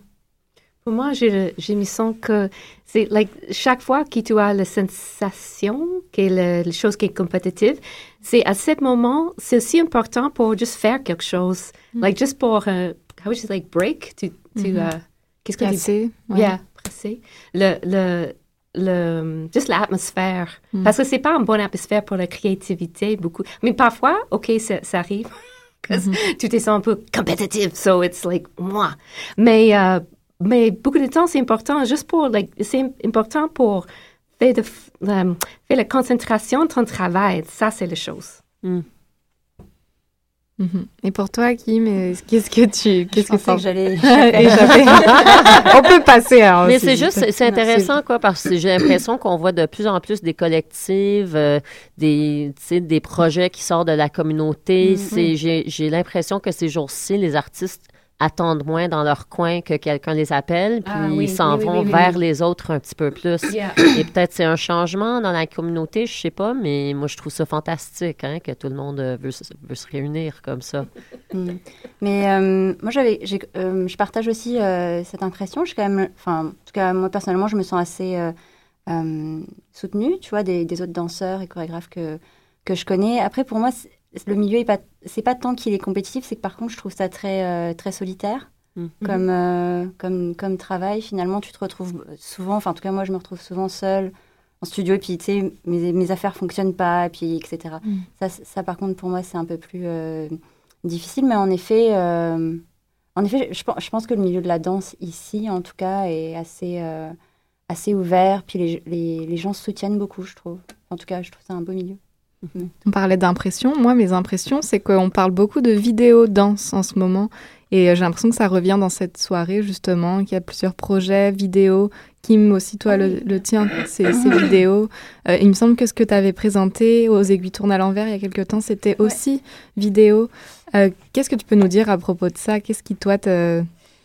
S4: Pour moi, j'ai l'impression que c'est like chaque fois que tu as la sensation que la, la chose qui est compétitive, c'est à ce moment, c'est aussi important pour juste faire quelque chose, mm. like just pour uh, how would you like break, tu, tu mm -hmm. uh, qu'est-ce que tu ouais. yeah, presser le le le juste l'atmosphère mm. parce que c'est pas une bonne atmosphère pour la créativité beaucoup, mais parfois, ok, ça, ça arrive. Mm -hmm. tu te sens un peu compétitive, so it's like moi. Mais uh, mais beaucoup de temps, c'est important juste pour, like, c'est important pour faire, de, um, faire la concentration de ton travail. Ça, c'est la chose.
S1: Mm. Mm-hmm. Et pour toi, Kim, qu'est-ce que tu, qu'est-ce que,
S6: que j'allais
S1: On peut passer.
S2: Alors, Mais c'est juste, c'est intéressant quoi, parce que j'ai l'impression qu'on voit de plus en plus des collectives, euh, des, des projets qui sortent de la communauté. C'est, j'ai l'impression que ces jours-ci, les artistes attendent moins dans leur coin que quelqu'un les appelle, puis ah ils s'en vont vers les autres un petit peu plus. Et peut-être c'est un changement dans la communauté, je sais pas, mais moi je trouve ça fantastique hein, que tout le monde euh, veut, veut se réunir comme ça.
S6: Mm. Mais euh, moi j'avais, euh, je partage aussi cette impression. Je suis quand même, enfin, en tout cas moi personnellement, je me sens assez soutenue, tu vois, des, des, autres danseurs et chorégraphes que que je connais. Après pour moi le milieu c'est pas tant qu'il est compétitif c'est que par contre je trouve ça très euh, très solitaire. Mm. comme euh, comme comme travail finalement tu te retrouves souvent enfin en tout cas moi je me retrouve souvent seule en studio et puis tu sais mes, mes affaires fonctionnent pas et puis etc mm. ça ça par contre pour moi c'est un peu plus euh, difficile mais en effet en effet je, je, pense que le milieu de la danse ici en tout cas est assez assez ouvert puis les, les, les gens se soutiennent beaucoup je trouve. En tout cas je trouve ça un beau milieu
S1: on parlait d'impression. Moi, mes impressions, c'est qu'on parle beaucoup de vidéo danse en ce moment. Et euh, j'ai l'impression que ça revient dans cette soirée, justement, qu'il y a plusieurs projets vidéo. Kim, aussi, toi, le, tien, ces, ces vidéos. Euh, il me semble que ce que tu avais présenté aux aiguilles tournent à l'envers il y a quelques temps, c'était aussi vidéo. Euh, qu'est-ce que tu peux nous dire à propos de ça? Qu'est-ce qui, toi, te,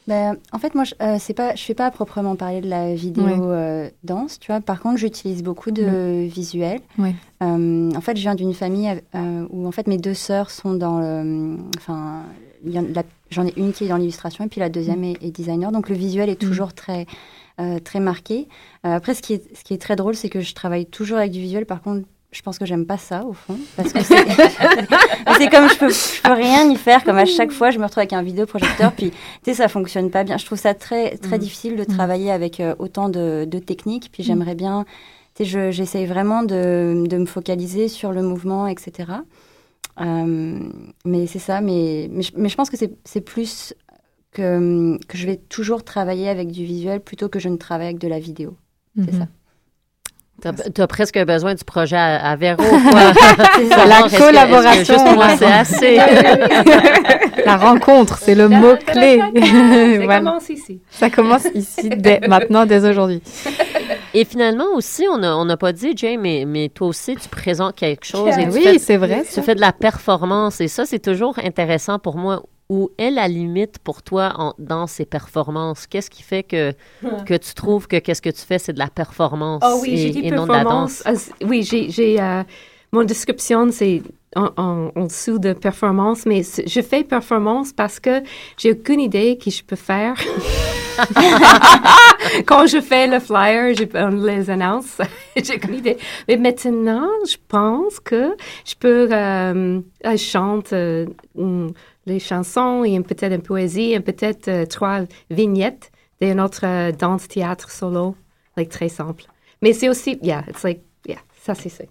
S6: ben, en fait, moi, je ne euh, pas, je fais pas à proprement parler de la vidéo euh, danse, tu vois. Par contre, j'utilise beaucoup de visuels. Euh, en fait, je viens d'une famille où en fait mes deux sœurs sont dans le, enfin, j'en ai une qui est dans l'illustration et puis la deuxième mm. est, est, designer. Donc le visuel est mm. toujours très très marqué. après, ce qui est ce qui est très drôle, c'est que je travaille toujours avec du visuel. Par contre, je pense que j'aime pas ça au fond parce que c'est peux, je peux rien y faire comme à chaque fois je me retrouve avec un vidéoprojecteur puis tu sais ça fonctionne pas bien je trouve ça très très mm. difficile de mm. travailler avec euh, autant de, de, techniques puis mm. j'aimerais bien tu sais j'essaye vraiment de, de, me focaliser sur le mouvement etc Euh, mais c'est ça, mais, mais, je, mais je pense que c'est plus que, que je vais toujours travailler avec du visuel plutôt que je ne travaille avec de la vidéo. C'est
S1: Mhm.
S6: ça.
S2: Tu as, presque besoin du projet à, à Véro, quoi.
S1: ça. La
S2: Est-ce que-
S1: collaboration.
S2: est-ce que juste moi, c'est assez.
S1: La rencontre, c'est le mot-clé.
S4: Ça
S1: Voilà.
S4: commence ici.
S1: Ça commence ici, dès maintenant, dès aujourd'hui.
S2: Et finalement aussi, on n'a on n'a pas dit, Jay, mais, mais toi aussi, tu présentes quelque chose. Et tu
S1: Oui,
S2: fais-
S1: c'est vrai.
S2: Tu fais de la performance et ça, c'est toujours intéressant pour moi. Où est la limite pour toi en- dans ces performances? Qu'est-ce qui fait que, que tu trouves que qu'est-ce que tu fais, c'est de la performance
S4: Oh oui, j'ai
S2: et,
S4: dit
S2: et non de la danse?
S4: performance. Ah, oui, j'ai, euh, mon description, c'est en, en, en dessous de performance, mais je fais performance parce que j'ai aucune idée que je peux faire. Quand je fais le flyer, je, on les annonce, j'ai aucune idée. Mais maintenant, je pense que je peux, euh, je chante euh, mm, les chansons et peut-être une poésie et peut-être euh, trois vignettes d'un autre euh, danse-théâtre solo, like très simple. Mais c'est aussi, yeah, it's like, yeah, ça c'est ça.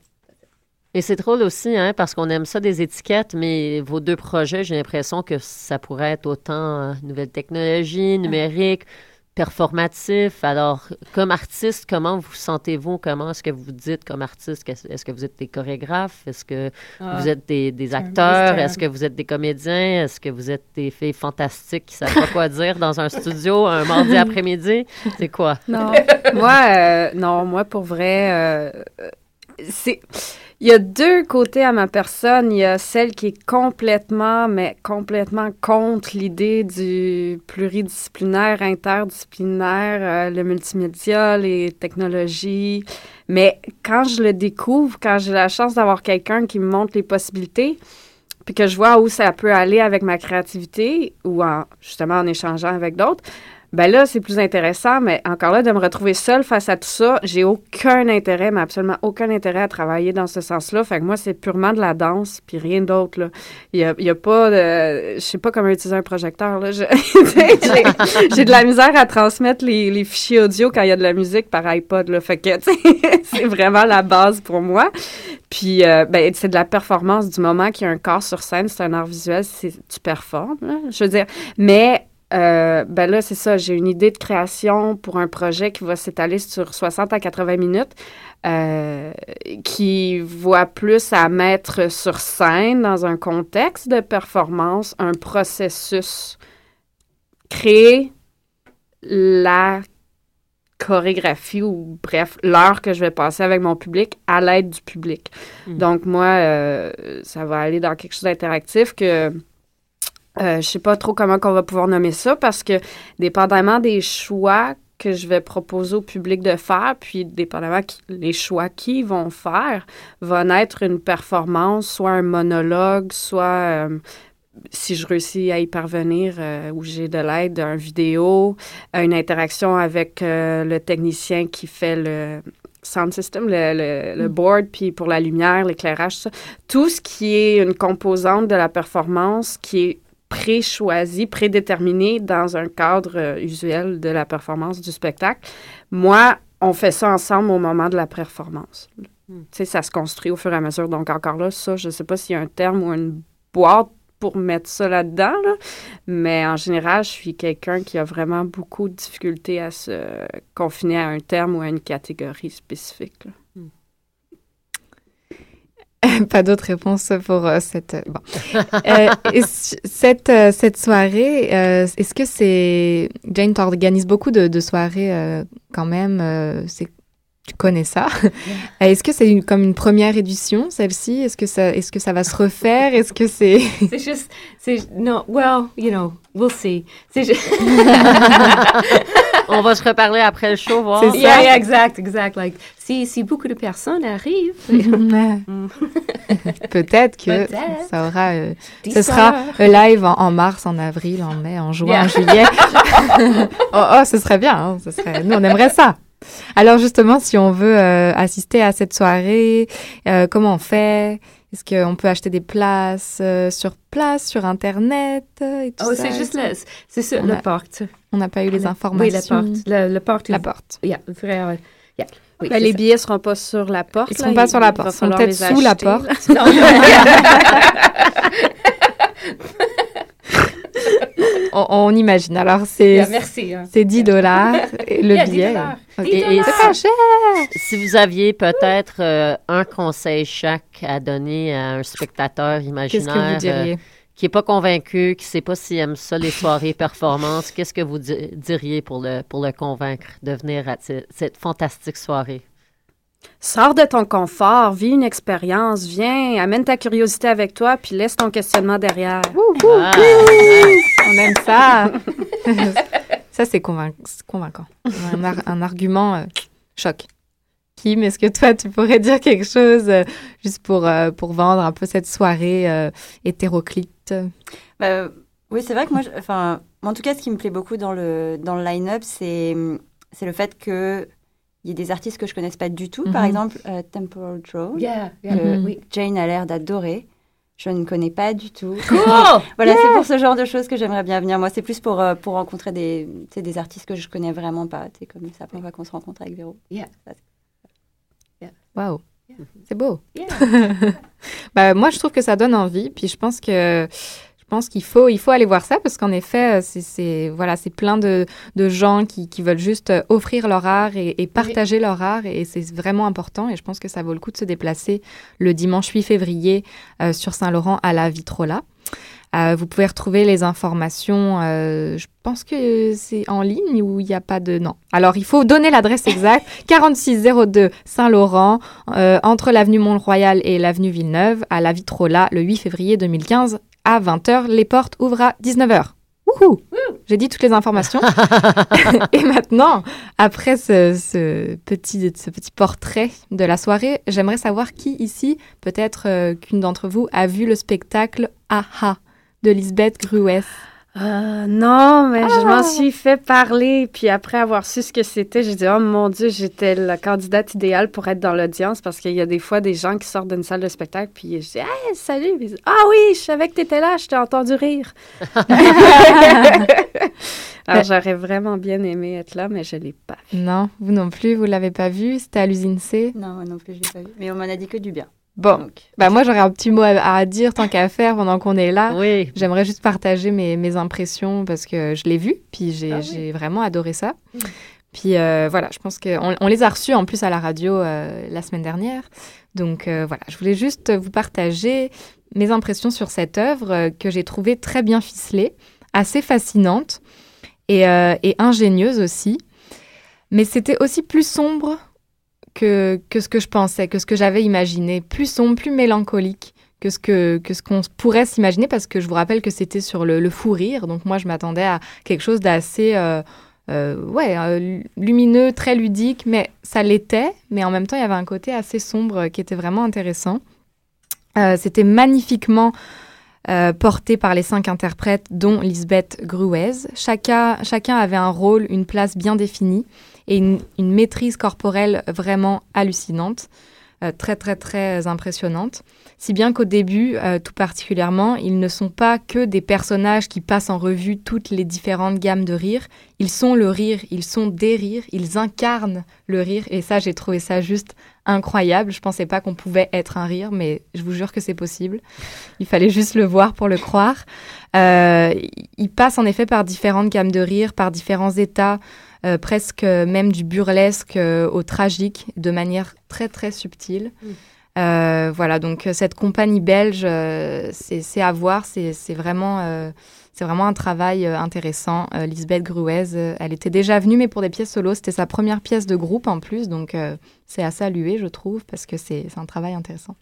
S2: Et c'est drôle aussi, hein, parce qu'on aime ça des étiquettes, mais vos deux projets, j'ai l'impression que ça pourrait être autant euh, nouvelles technologies, numérique, performatif. Alors, comme artiste, comment vous sentez-vous? Comment est-ce que vous vous dites comme artiste? Est-ce que vous êtes des chorégraphes? Est-ce que vous êtes des, des acteurs? Est-ce que vous êtes des comédiens? Est-ce que vous êtes des filles fantastiques qui savent pas quoi dire dans un studio un mardi après-midi? C'est quoi?
S5: Non. moi, euh, non, moi, pour vrai, euh, c'est. Il y a deux côtés à ma personne. Il y a celle qui est complètement, mais complètement contre l'idée du pluridisciplinaire, interdisciplinaire, euh, le multimédia, les technologies. Mais quand je le découvre, quand j'ai la chance d'avoir quelqu'un qui me montre les possibilités, puis que je vois où ça peut aller avec ma créativité ou en, justement en échangeant avec d'autres, ben là, c'est plus intéressant, mais encore là, de me retrouver seule face à tout ça, j'ai aucun intérêt, mais absolument aucun intérêt à travailler dans ce sens-là. Fait que moi, c'est purement de la danse, puis rien d'autre, là. Il y a, pas de... Je sais pas comment utiliser un projecteur, là. J'ai, de la misère à transmettre les, fichiers audio quand il y a de la musique par iPod, là. Fait que, c'est vraiment la base pour moi. Puis, euh, ben, c'est de la performance du moment qu'il y a un corps sur scène, c'est un art visuel, c'est, tu performes, là, je veux dire. Mais, euh, ben là, c'est ça, j'ai une idée de création pour un projet qui va s'étaler sur 60 à 80 minutes, euh, qui voit plus à mettre sur scène dans un contexte de performance, un processus, créer la chorégraphie ou bref, l'heure que je vais passer avec mon public à l'aide du public.
S2: Mm.
S5: Donc moi, euh, ça va aller dans quelque chose d'interactif que euh, je sais pas trop comment qu'on va pouvoir nommer ça parce que dépendamment des choix que je vais proposer au public de faire, puis dépendamment qui, les choix qu'ils vont faire, va naître une performance, soit un monologue, soit euh, si je réussis à y parvenir, euh, où j'ai de l'aide, un vidéo, une interaction avec euh, le technicien qui fait le sound system, le, le, le board, puis pour la lumière, l'éclairage, ça. Tout ce qui est une composante de la performance qui est pré-choisi, prédéterminé dans un cadre euh, usuel de la performance du spectacle. Moi, on fait ça ensemble au moment de la performance. Tu sais, ça se construit au fur et à mesure. Donc, encore là, ça, je ne sais pas s'il y a un terme ou une boîte pour mettre ça là-dedans, là. mais en général, je suis quelqu'un qui a vraiment beaucoup de difficultés à se confiner à un terme ou à une catégorie spécifique. là.
S1: Pas d'autres réponses pour euh, cette. Bon. Euh, cette, euh, cette soirée, euh, est-ce que c'est. Jane, tu beaucoup de, de soirées euh, quand même. euh, c'est tu connais ça. Est-ce que c'est une- comme une première édition, celle-ci? Est-ce que, ça, est-ce que ça va se refaire? Est-ce que c'est...
S4: C'est juste, c'est, non, well, you know, we'll see. C'est juste,
S2: On va se reparler après le show, voir.
S1: C'est ça.
S4: yeah, yeah, exact, exact. Like, si, si beaucoup de personnes arrivent,
S1: Peut-être que ça aura... euh, ce
S4: ça.
S1: sera euh, live en, en mars, en avril, en mai, en juin,
S4: Yeah.
S1: en juillet. oh, oh, ce serait bien. hein, ce serait... Nous, on aimerait ça. Alors justement, si on veut euh, assister à cette soirée, euh, comment on fait? Est-ce qu'on peut acheter des places euh, sur place, sur Internet et tout
S4: Oh,
S1: ça?
S4: c'est juste le, c'est ça,
S1: On
S4: le
S1: a-
S4: porte.
S1: On n'a pas eu les
S4: Oui,
S1: informations.
S4: la porte. Le, le porte.
S1: La porte.
S4: Yeah, vrai, yeah.
S5: Oui, ben, les billets ne seront pas sur la porte.
S1: Ils ne seront pas sur la porte. Ils seront peut-être sous la porte. on, imagine. Alors, c'est hein. c'est 10 dollars le billet.
S2: Et, c'est pas cher. Si vous aviez peut-être euh, un conseil chaque à donner à un spectateur imaginaire que vous diriez? Euh, qui n'est pas convaincu, qui ne sait pas s'il aime ça, les soirées performances, qu'est-ce que vous diriez pour le, pour le convaincre de venir à cette fantastique soirée?
S5: Sors de ton confort, vis une expérience, viens, amène ta curiosité avec toi, puis laisse ton questionnement derrière.
S1: Ah. On aime ça. ça, c'est convaincant. Un, argument euh, choc. Kim, est-ce que toi, tu pourrais dire quelque chose euh, juste pour, euh, pour vendre un peu cette soirée hétéroclite?
S6: Bah, oui, c'est vrai que moi, enfin, en tout cas, ce qui me plaît beaucoup dans le, dans le line-up, c'est le fait que il y a des artistes que je ne connaisse pas du tout. Par mhm. exemple, euh, Temporal Drone, que Jane a l'air d'adorer. Je ne connais pas du tout. voilà, c'est pour ce genre de choses que j'aimerais bien venir. Moi, c'est plus pour, euh, pour rencontrer des, des artistes que je connais vraiment pas. C'est comme ça, on va qu'on se rencontre avec Véro.
S1: Waouh, c'est beau. bah, moi, je trouve que ça donne envie. Puis je pense que pense qu'il faut, il faut aller voir ça parce qu'en effet, euh, c'est voilà, c'est plein de, de gens qui, qui, veulent juste euh, offrir leur art et, partager leur art et, c'est vraiment important. Et je pense que ça vaut le coup de se déplacer le dimanche 8 février euh, sur Saint-Laurent à la Vitrola. vous pouvez retrouver les informations, je pense que c'est en ligne ou il n'y a pas de... Non. Alors, il faut donner l'adresse exacte. 4602 Saint-Laurent, entre l'avenue Mont-Royal et l'avenue Villeneuve, à la Vitrola, le 8 février 2015 à 20h. Les portes ouvrent à 19h. Wouhou J'ai dit toutes les informations. et maintenant, après ce, petit, ce petit portrait de la soirée, j'aimerais savoir qui ici, peut-être euh, qu'une d'entre vous, a vu le spectacle Aha de Lisbeth Grues.
S5: Euh, non, mais je m'en ah! suis fait parler. Puis après avoir su ce que c'était, j'ai dit, oh mon Dieu, j'étais la candidate idéale pour être dans l'audience parce qu'il y a des fois des gens qui sortent d'une salle de spectacle. Puis je dis, hey, salut. ah oui, je savais que tu étais là, je t'ai entendu rire. Alors j'aurais vraiment bien aimé être là, mais je ne l'ai pas vu.
S1: Non, vous non plus, vous l'avez pas vu. C'était à l'usine C?
S6: Non, non plus, je l'ai pas vu. Mais on m'en a dit que du bien.
S1: Bon, bah moi j'aurais un petit mot à, dire tant qu'à faire pendant qu'on est là. Oui. J'aimerais juste partager mes, mes, impressions parce que je l'ai vu, puis j'ai ah vraiment adoré ça. Mm. Puis euh, voilà, je pense qu'on on les a reçus en plus à la radio euh, la semaine dernière. Donc euh, voilà, je voulais juste vous partager mes impressions sur cette œuvre que j'ai trouvée très bien ficelée, assez fascinante et, et ingénieuse aussi. Mais c'était aussi plus sombre que, ce que je pensais, que ce que j'avais imaginé, plus sombre, plus mélancolique que ce que, ce qu'on pourrait s'imaginer, parce que je vous rappelle que c'était sur le, fou rire, donc moi je m'attendais à quelque chose d'assez euh, euh, ouais, euh, lumineux, très ludique, mais ça l'était, mais en même temps il y avait un côté assez sombre qui était vraiment intéressant. c'était magnifiquement porté par les cinq interprètes, dont Lisbeth Gruez. Chacun avait un rôle, une place bien définie et une, maîtrise corporelle vraiment hallucinante, euh, très très très impressionnante. Si bien qu'au début, euh, tout particulièrement, ils ne sont pas que des personnages qui passent en revue toutes les différentes gammes de rire. Ils sont le rire, ils sont des rires, ils incarnent le rire. Et ça, j'ai trouvé ça juste incroyable. Je pensais pas qu'on pouvait être un rire, mais je vous jure que c'est possible. Il fallait juste le voir pour le croire. Euh, ils passent en effet par différentes gammes de rire, par différents états. Euh, presque même du burlesque euh, au tragique, de manière très très subtile. Mm. Euh, voilà, donc cette compagnie belge, c'est à voir, c'est vraiment c'est vraiment un travail intéressant. Lisbeth Gruez, elle était déjà venue, mais pour des pièces solo. C'était sa première pièce de groupe en plus, donc c'est à saluer, je trouve, parce que c'est un travail intéressant.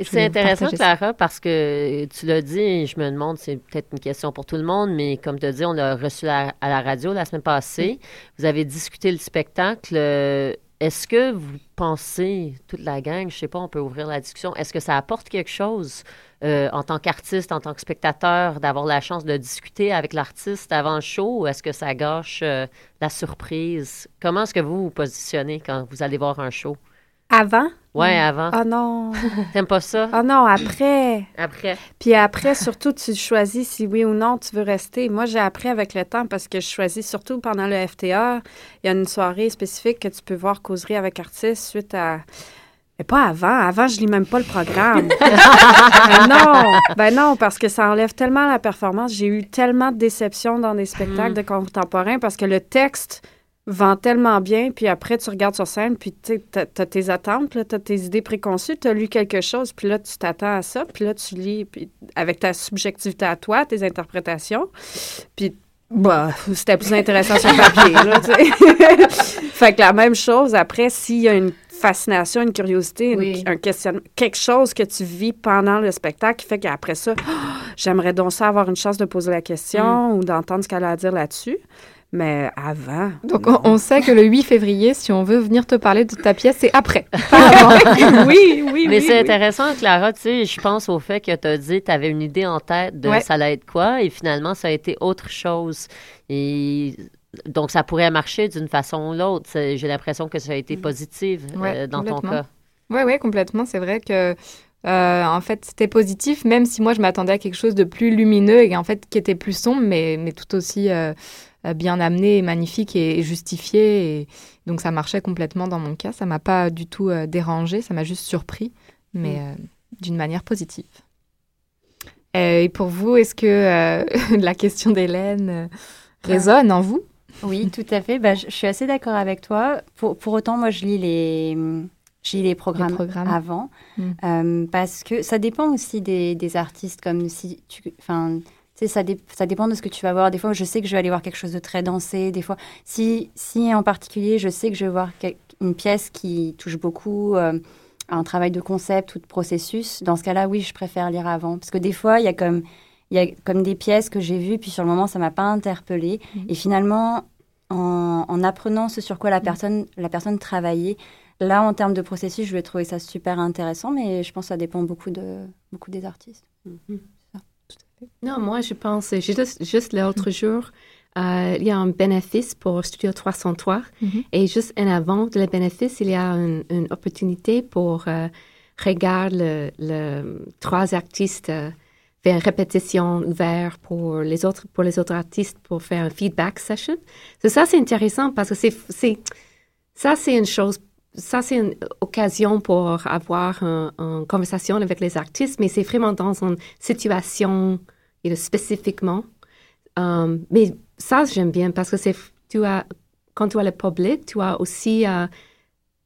S2: C'est intéressant, Clara, parce que tu l'as dit, je me demande, c'est peut-être une question pour tout le monde, mais comme tu as dit, on l'a reçu à la radio la semaine passée. Vous avez discuté le spectacle. Est-ce que vous pensez, toute la gang, je sais pas, on peut ouvrir la discussion, est-ce que ça apporte quelque chose euh, en tant qu'artiste, en tant que spectateur, d'avoir la chance de discuter avec l'artiste avant le show ou est-ce que ça gâche euh, la surprise? Comment est-ce que vous vous positionnez quand vous allez voir un show?
S5: Avant?
S2: Ouais, avant.
S5: Ah non.
S2: T'aimes pas ça?
S5: Ah non, après.
S2: Après.
S5: Puis après, surtout, tu choisis si oui ou non tu veux rester. Moi, j'ai appris avec le temps parce que je choisis surtout pendant le FTA. Il y a une soirée spécifique que tu peux voir causerie avec artistes suite à. Mais pas avant. Avant, je lis même pas le programme. ben non. Ben non, parce que ça enlève tellement la performance. J'ai eu tellement de déceptions dans des spectacles
S2: Mm.
S5: de contemporains parce que le texte vend tellement bien, puis après, tu regardes sur scène, puis tu t'as tes attentes, là, t'as tes idées préconçues, t'as lu quelque chose, puis là, tu t'attends à ça, puis là, tu lis puis avec ta subjectivité à toi, tes interprétations, puis bah, c'était plus intéressant sur le papier, là, tu fait que la même chose, après, s'il y a une fascination, une curiosité, une-
S4: Oui.
S5: un questionnement, quelque chose que tu vis pendant le spectacle qui fait qu'après ça, j'aimerais donc ça avoir une chance de poser la question ou d'entendre ce qu'elle a à dire là-dessus. Mais avant.
S1: Donc,
S5: non.
S1: on, on sait que le 8 février, si on veut venir te parler de ta pièce, c'est après.
S5: oui, oui,
S2: Mais
S5: oui,
S2: c'est
S5: oui.
S2: intéressant, Clara, tu sais, je pense au fait que tu as dit que tu avais une idée en tête de
S1: Ouais.
S2: ça allait être quoi, et finalement, ça a été autre chose. Et donc, ça pourrait marcher d'une façon ou l'autre. J'ai l'impression que ça a été positif euh, dans ton cas.
S1: Oui, oui, complètement. C'est vrai que, euh, en fait, c'était positif, même si moi, je m'attendais à quelque chose de plus lumineux et en fait, qui était plus sombre, mais, mais tout aussi euh, bien amené, et magnifique et, et justifié. Et donc, ça marchait complètement dans mon cas. Ça m'a pas du tout euh, dérangé, ça m'a juste surpris, mais euh, d'une manière positive. Euh, et pour vous, est-ce que euh, la question d'Hélène euh, résonne en vous?
S6: Oui, tout à fait. Bah, je, je suis assez d'accord avec toi. Pour, pour autant, moi, je lis les, je lis les programmes,
S1: programmes.
S6: avant
S1: Mm.
S6: Euh, parce que ça dépend aussi des, des artistes. Comme si tu, enfin, ça, dé- ça dépend de ce que tu vas voir. Des fois, je sais que je vais aller voir quelque chose de très dansé. Des fois, si, si en particulier, je sais que je vais voir une pièce qui touche beaucoup euh, à un travail de concept ou de processus. Dans ce cas-là, oui, je préfère lire avant parce que des fois, il y a comme il y a comme des pièces que j'ai vues, puis sur le moment, ça m'a pas interpellée. Et finalement, en, en apprenant ce sur quoi la personne, la personne travaillait, là, en termes de processus, je vais trouver ça super intéressant, mais je pense que ça dépend beaucoup, de, beaucoup des artistes.
S4: Non, moi, je pense, juste, juste l'autre jour, euh, il y a un bénéfice pour Studio 303.
S1: Mhm.
S4: Et juste en avant de le bénéfice, il y a une, une opportunité pour euh, regarder le, le- trois artistes euh, faire une répétition ouverte pour les autres pour les autres artistes pour faire un feedback session. So, ça, c'est intéressant parce que c'est ça, c'est une chose ça, c'est une occasion pour avoir un- une conversation avec les artistes, mais c'est vraiment dans une situation you know, spécifiquement. Um, mais ça, j'aime bien parce que c'est, tu as, quand tu as le public, tu as aussi, uh,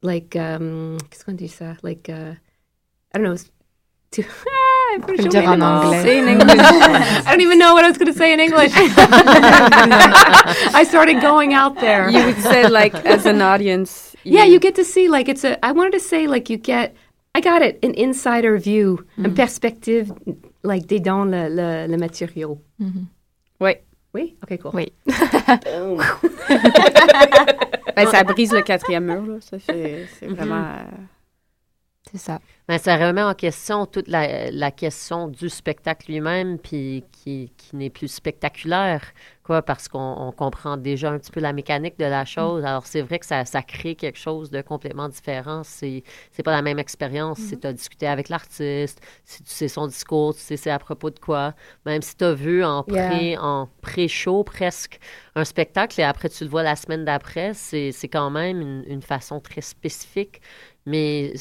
S4: like, um, qu'est-ce qu'on dit ça? Like, uh, I don't know. Tu, ah,
S1: le dire en anglais.
S4: In English. I don't even know what I was going to say in English. I started going out there.
S5: You would say, like, as an audience.
S4: Yeah, you get to see like it's a. I wanted to say like you get. I got it. An insider view, une perspective, like des dans le, le, le matériau.
S5: Oui.
S4: Oui? Ok, cool.
S1: Oui.
S5: Ben, ça brise le quatrième mur, là. Ça, c'est c'est vraiment. euh,
S1: C'est ça.
S2: Ben, ça remet en question toute la, la question du spectacle lui-même, puis qui, qui n'est plus spectaculaire, quoi, parce qu'on on comprend déjà un petit peu la mécanique de la chose. Alors, c'est vrai que ça, ça crée quelque chose de complètement différent. C'est pas la même expérience si tu as discuté avec l'artiste, si tu sais son discours, tu sais c'est à propos de quoi. Même si tu as vu en pré, pré-show presque un spectacle et après tu le vois la semaine d'après, c'est quand même une, une façon très spécifique. Mais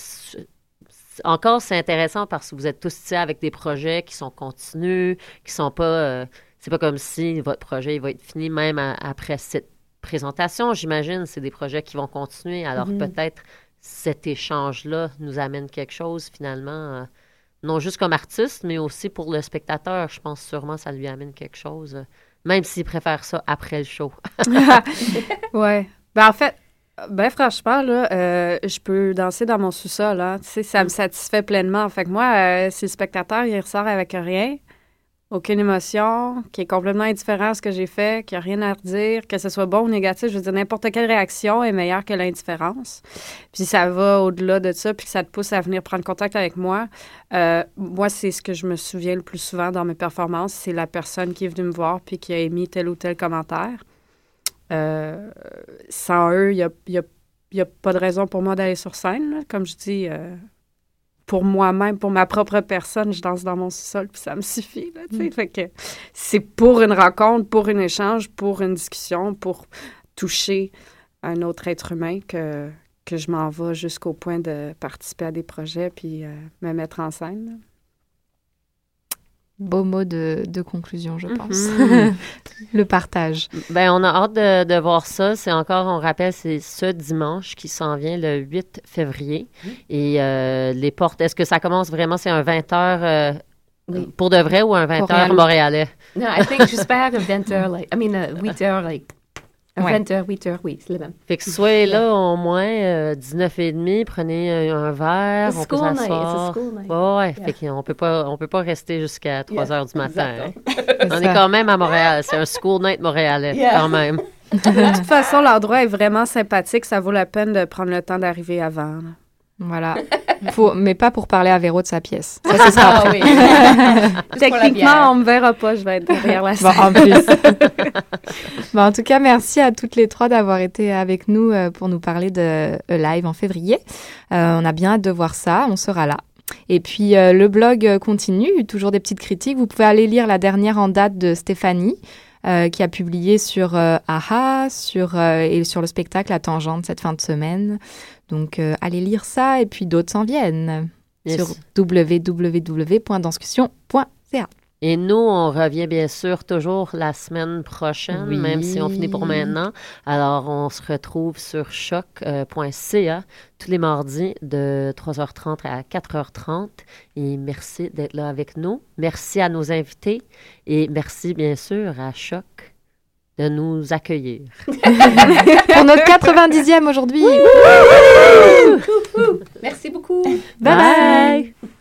S2: encore, c'est intéressant parce que vous êtes tous ici avec des projets qui sont continus, qui sont pas. euh, c'est pas comme si votre projet il va être fini même à- après cette présentation, j'imagine. C'est des projets qui vont continuer. Alors peut-être cet échange-là nous amène quelque chose finalement, euh, non juste comme artiste, mais aussi pour le spectateur. Je pense sûrement que ça lui amène quelque chose, euh, même s'il préfère ça après le show.
S5: ouais. Ben, en fait, ben, franchement, là, euh, je peux danser dans mon sous-sol, sais, ça me satisfait pleinement. Fait que moi, euh, si le spectateur, il ressort avec rien, aucune émotion, qui est complètement indifférent à ce que j'ai fait, qui a rien à redire, que ce soit bon ou négatif, je veux dire, n'importe quelle réaction est meilleure que l'indifférence. Puis ça va au-delà de ça, puis que ça te pousse à venir prendre contact avec moi. Euh, moi, c'est ce que je me souviens le plus souvent dans mes performances, c'est la personne qui est venue me voir puis qui a émis tel ou tel commentaire. Euh, sans eux, il n'y a, y a n'y a pas de raison pour moi d'aller sur scène. là. Comme je dis, euh, pour moi-même, pour ma propre personne, je danse dans mon sous-sol, puis ça me suffit. Là. Fait que c'est pour une rencontre, pour un échange, pour une discussion, pour toucher un autre être humain que, que je m'en vais jusqu'au point de participer à des projets puis euh, me mettre en scène. là.
S1: Beau mot de, de conclusion, je pense.
S2: Mhm.
S1: Le partage.
S2: Ben, on a hâte de, de voir ça. C'est encore, on rappelle, c'est ce dimanche qui s'en vient le 8 février. Et euh, les portes, est-ce que ça commence vraiment, c'est un 20 heures euh,
S4: Oui.
S2: pour de vrai ou un 20
S1: Montréal.
S2: heures montréalais?
S4: Non, I think j'espère que 20 heures, like, I mean, uh, 8 heures, like,
S1: Ouais.
S4: 20 heures, 8 heures, oui, c'est le même.
S2: Fait que soyez là au moins euh, 19 et demi, prenez un, un verre,
S4: It's
S2: on peut s'asseoir.
S4: school night.
S2: Ouais.
S4: Yeah.
S2: Fait qu'on peut pas, on peut pas rester jusqu'à 3
S4: Yeah,
S2: heures du matin. hein. On est quand même à Montréal. C'est un school night montréalais,
S4: Yeah.
S2: quand même.
S5: De toute façon, l'endroit est vraiment sympathique. Ça vaut la peine de prendre le temps d'arriver avant. là.
S1: Voilà. Faut- mais pas pour parler à Véro de sa pièce. Ça, ce sera
S4: Ah oui. La
S5: Techniquement, on me verra pas. Je vais être derrière la
S1: Bon,
S5: scène.
S1: en plus. Bon, en tout cas, merci à toutes les trois d'avoir été avec nous euh, pour nous parler de euh, live en février. Euh, on a bien hâte de voir ça. On sera là. Et puis, euh, le blog continue, toujours des petites critiques. Vous pouvez aller lire la dernière en date de Stéphanie, euh, qui a publié sur euh, AHA sur, euh, et sur le spectacle à Tangente cette fin de semaine. Donc, euh, allez lire ça et puis d'autres s'en viennent
S2: Yes.
S1: sur www.danscussion.ca.
S2: Et nous, on revient bien sûr toujours la semaine prochaine,
S1: Oui.
S2: même si on finit pour maintenant. Alors, on se retrouve sur choc.ca tous les mardis de 3h30 à 4h30. Et merci d'être là avec nous. Merci à nos invités et merci bien sûr à Choc de nous accueillir.
S1: Pour notre 90e aujourd'hui.
S4: Merci beaucoup.
S1: Bye bye.
S7: just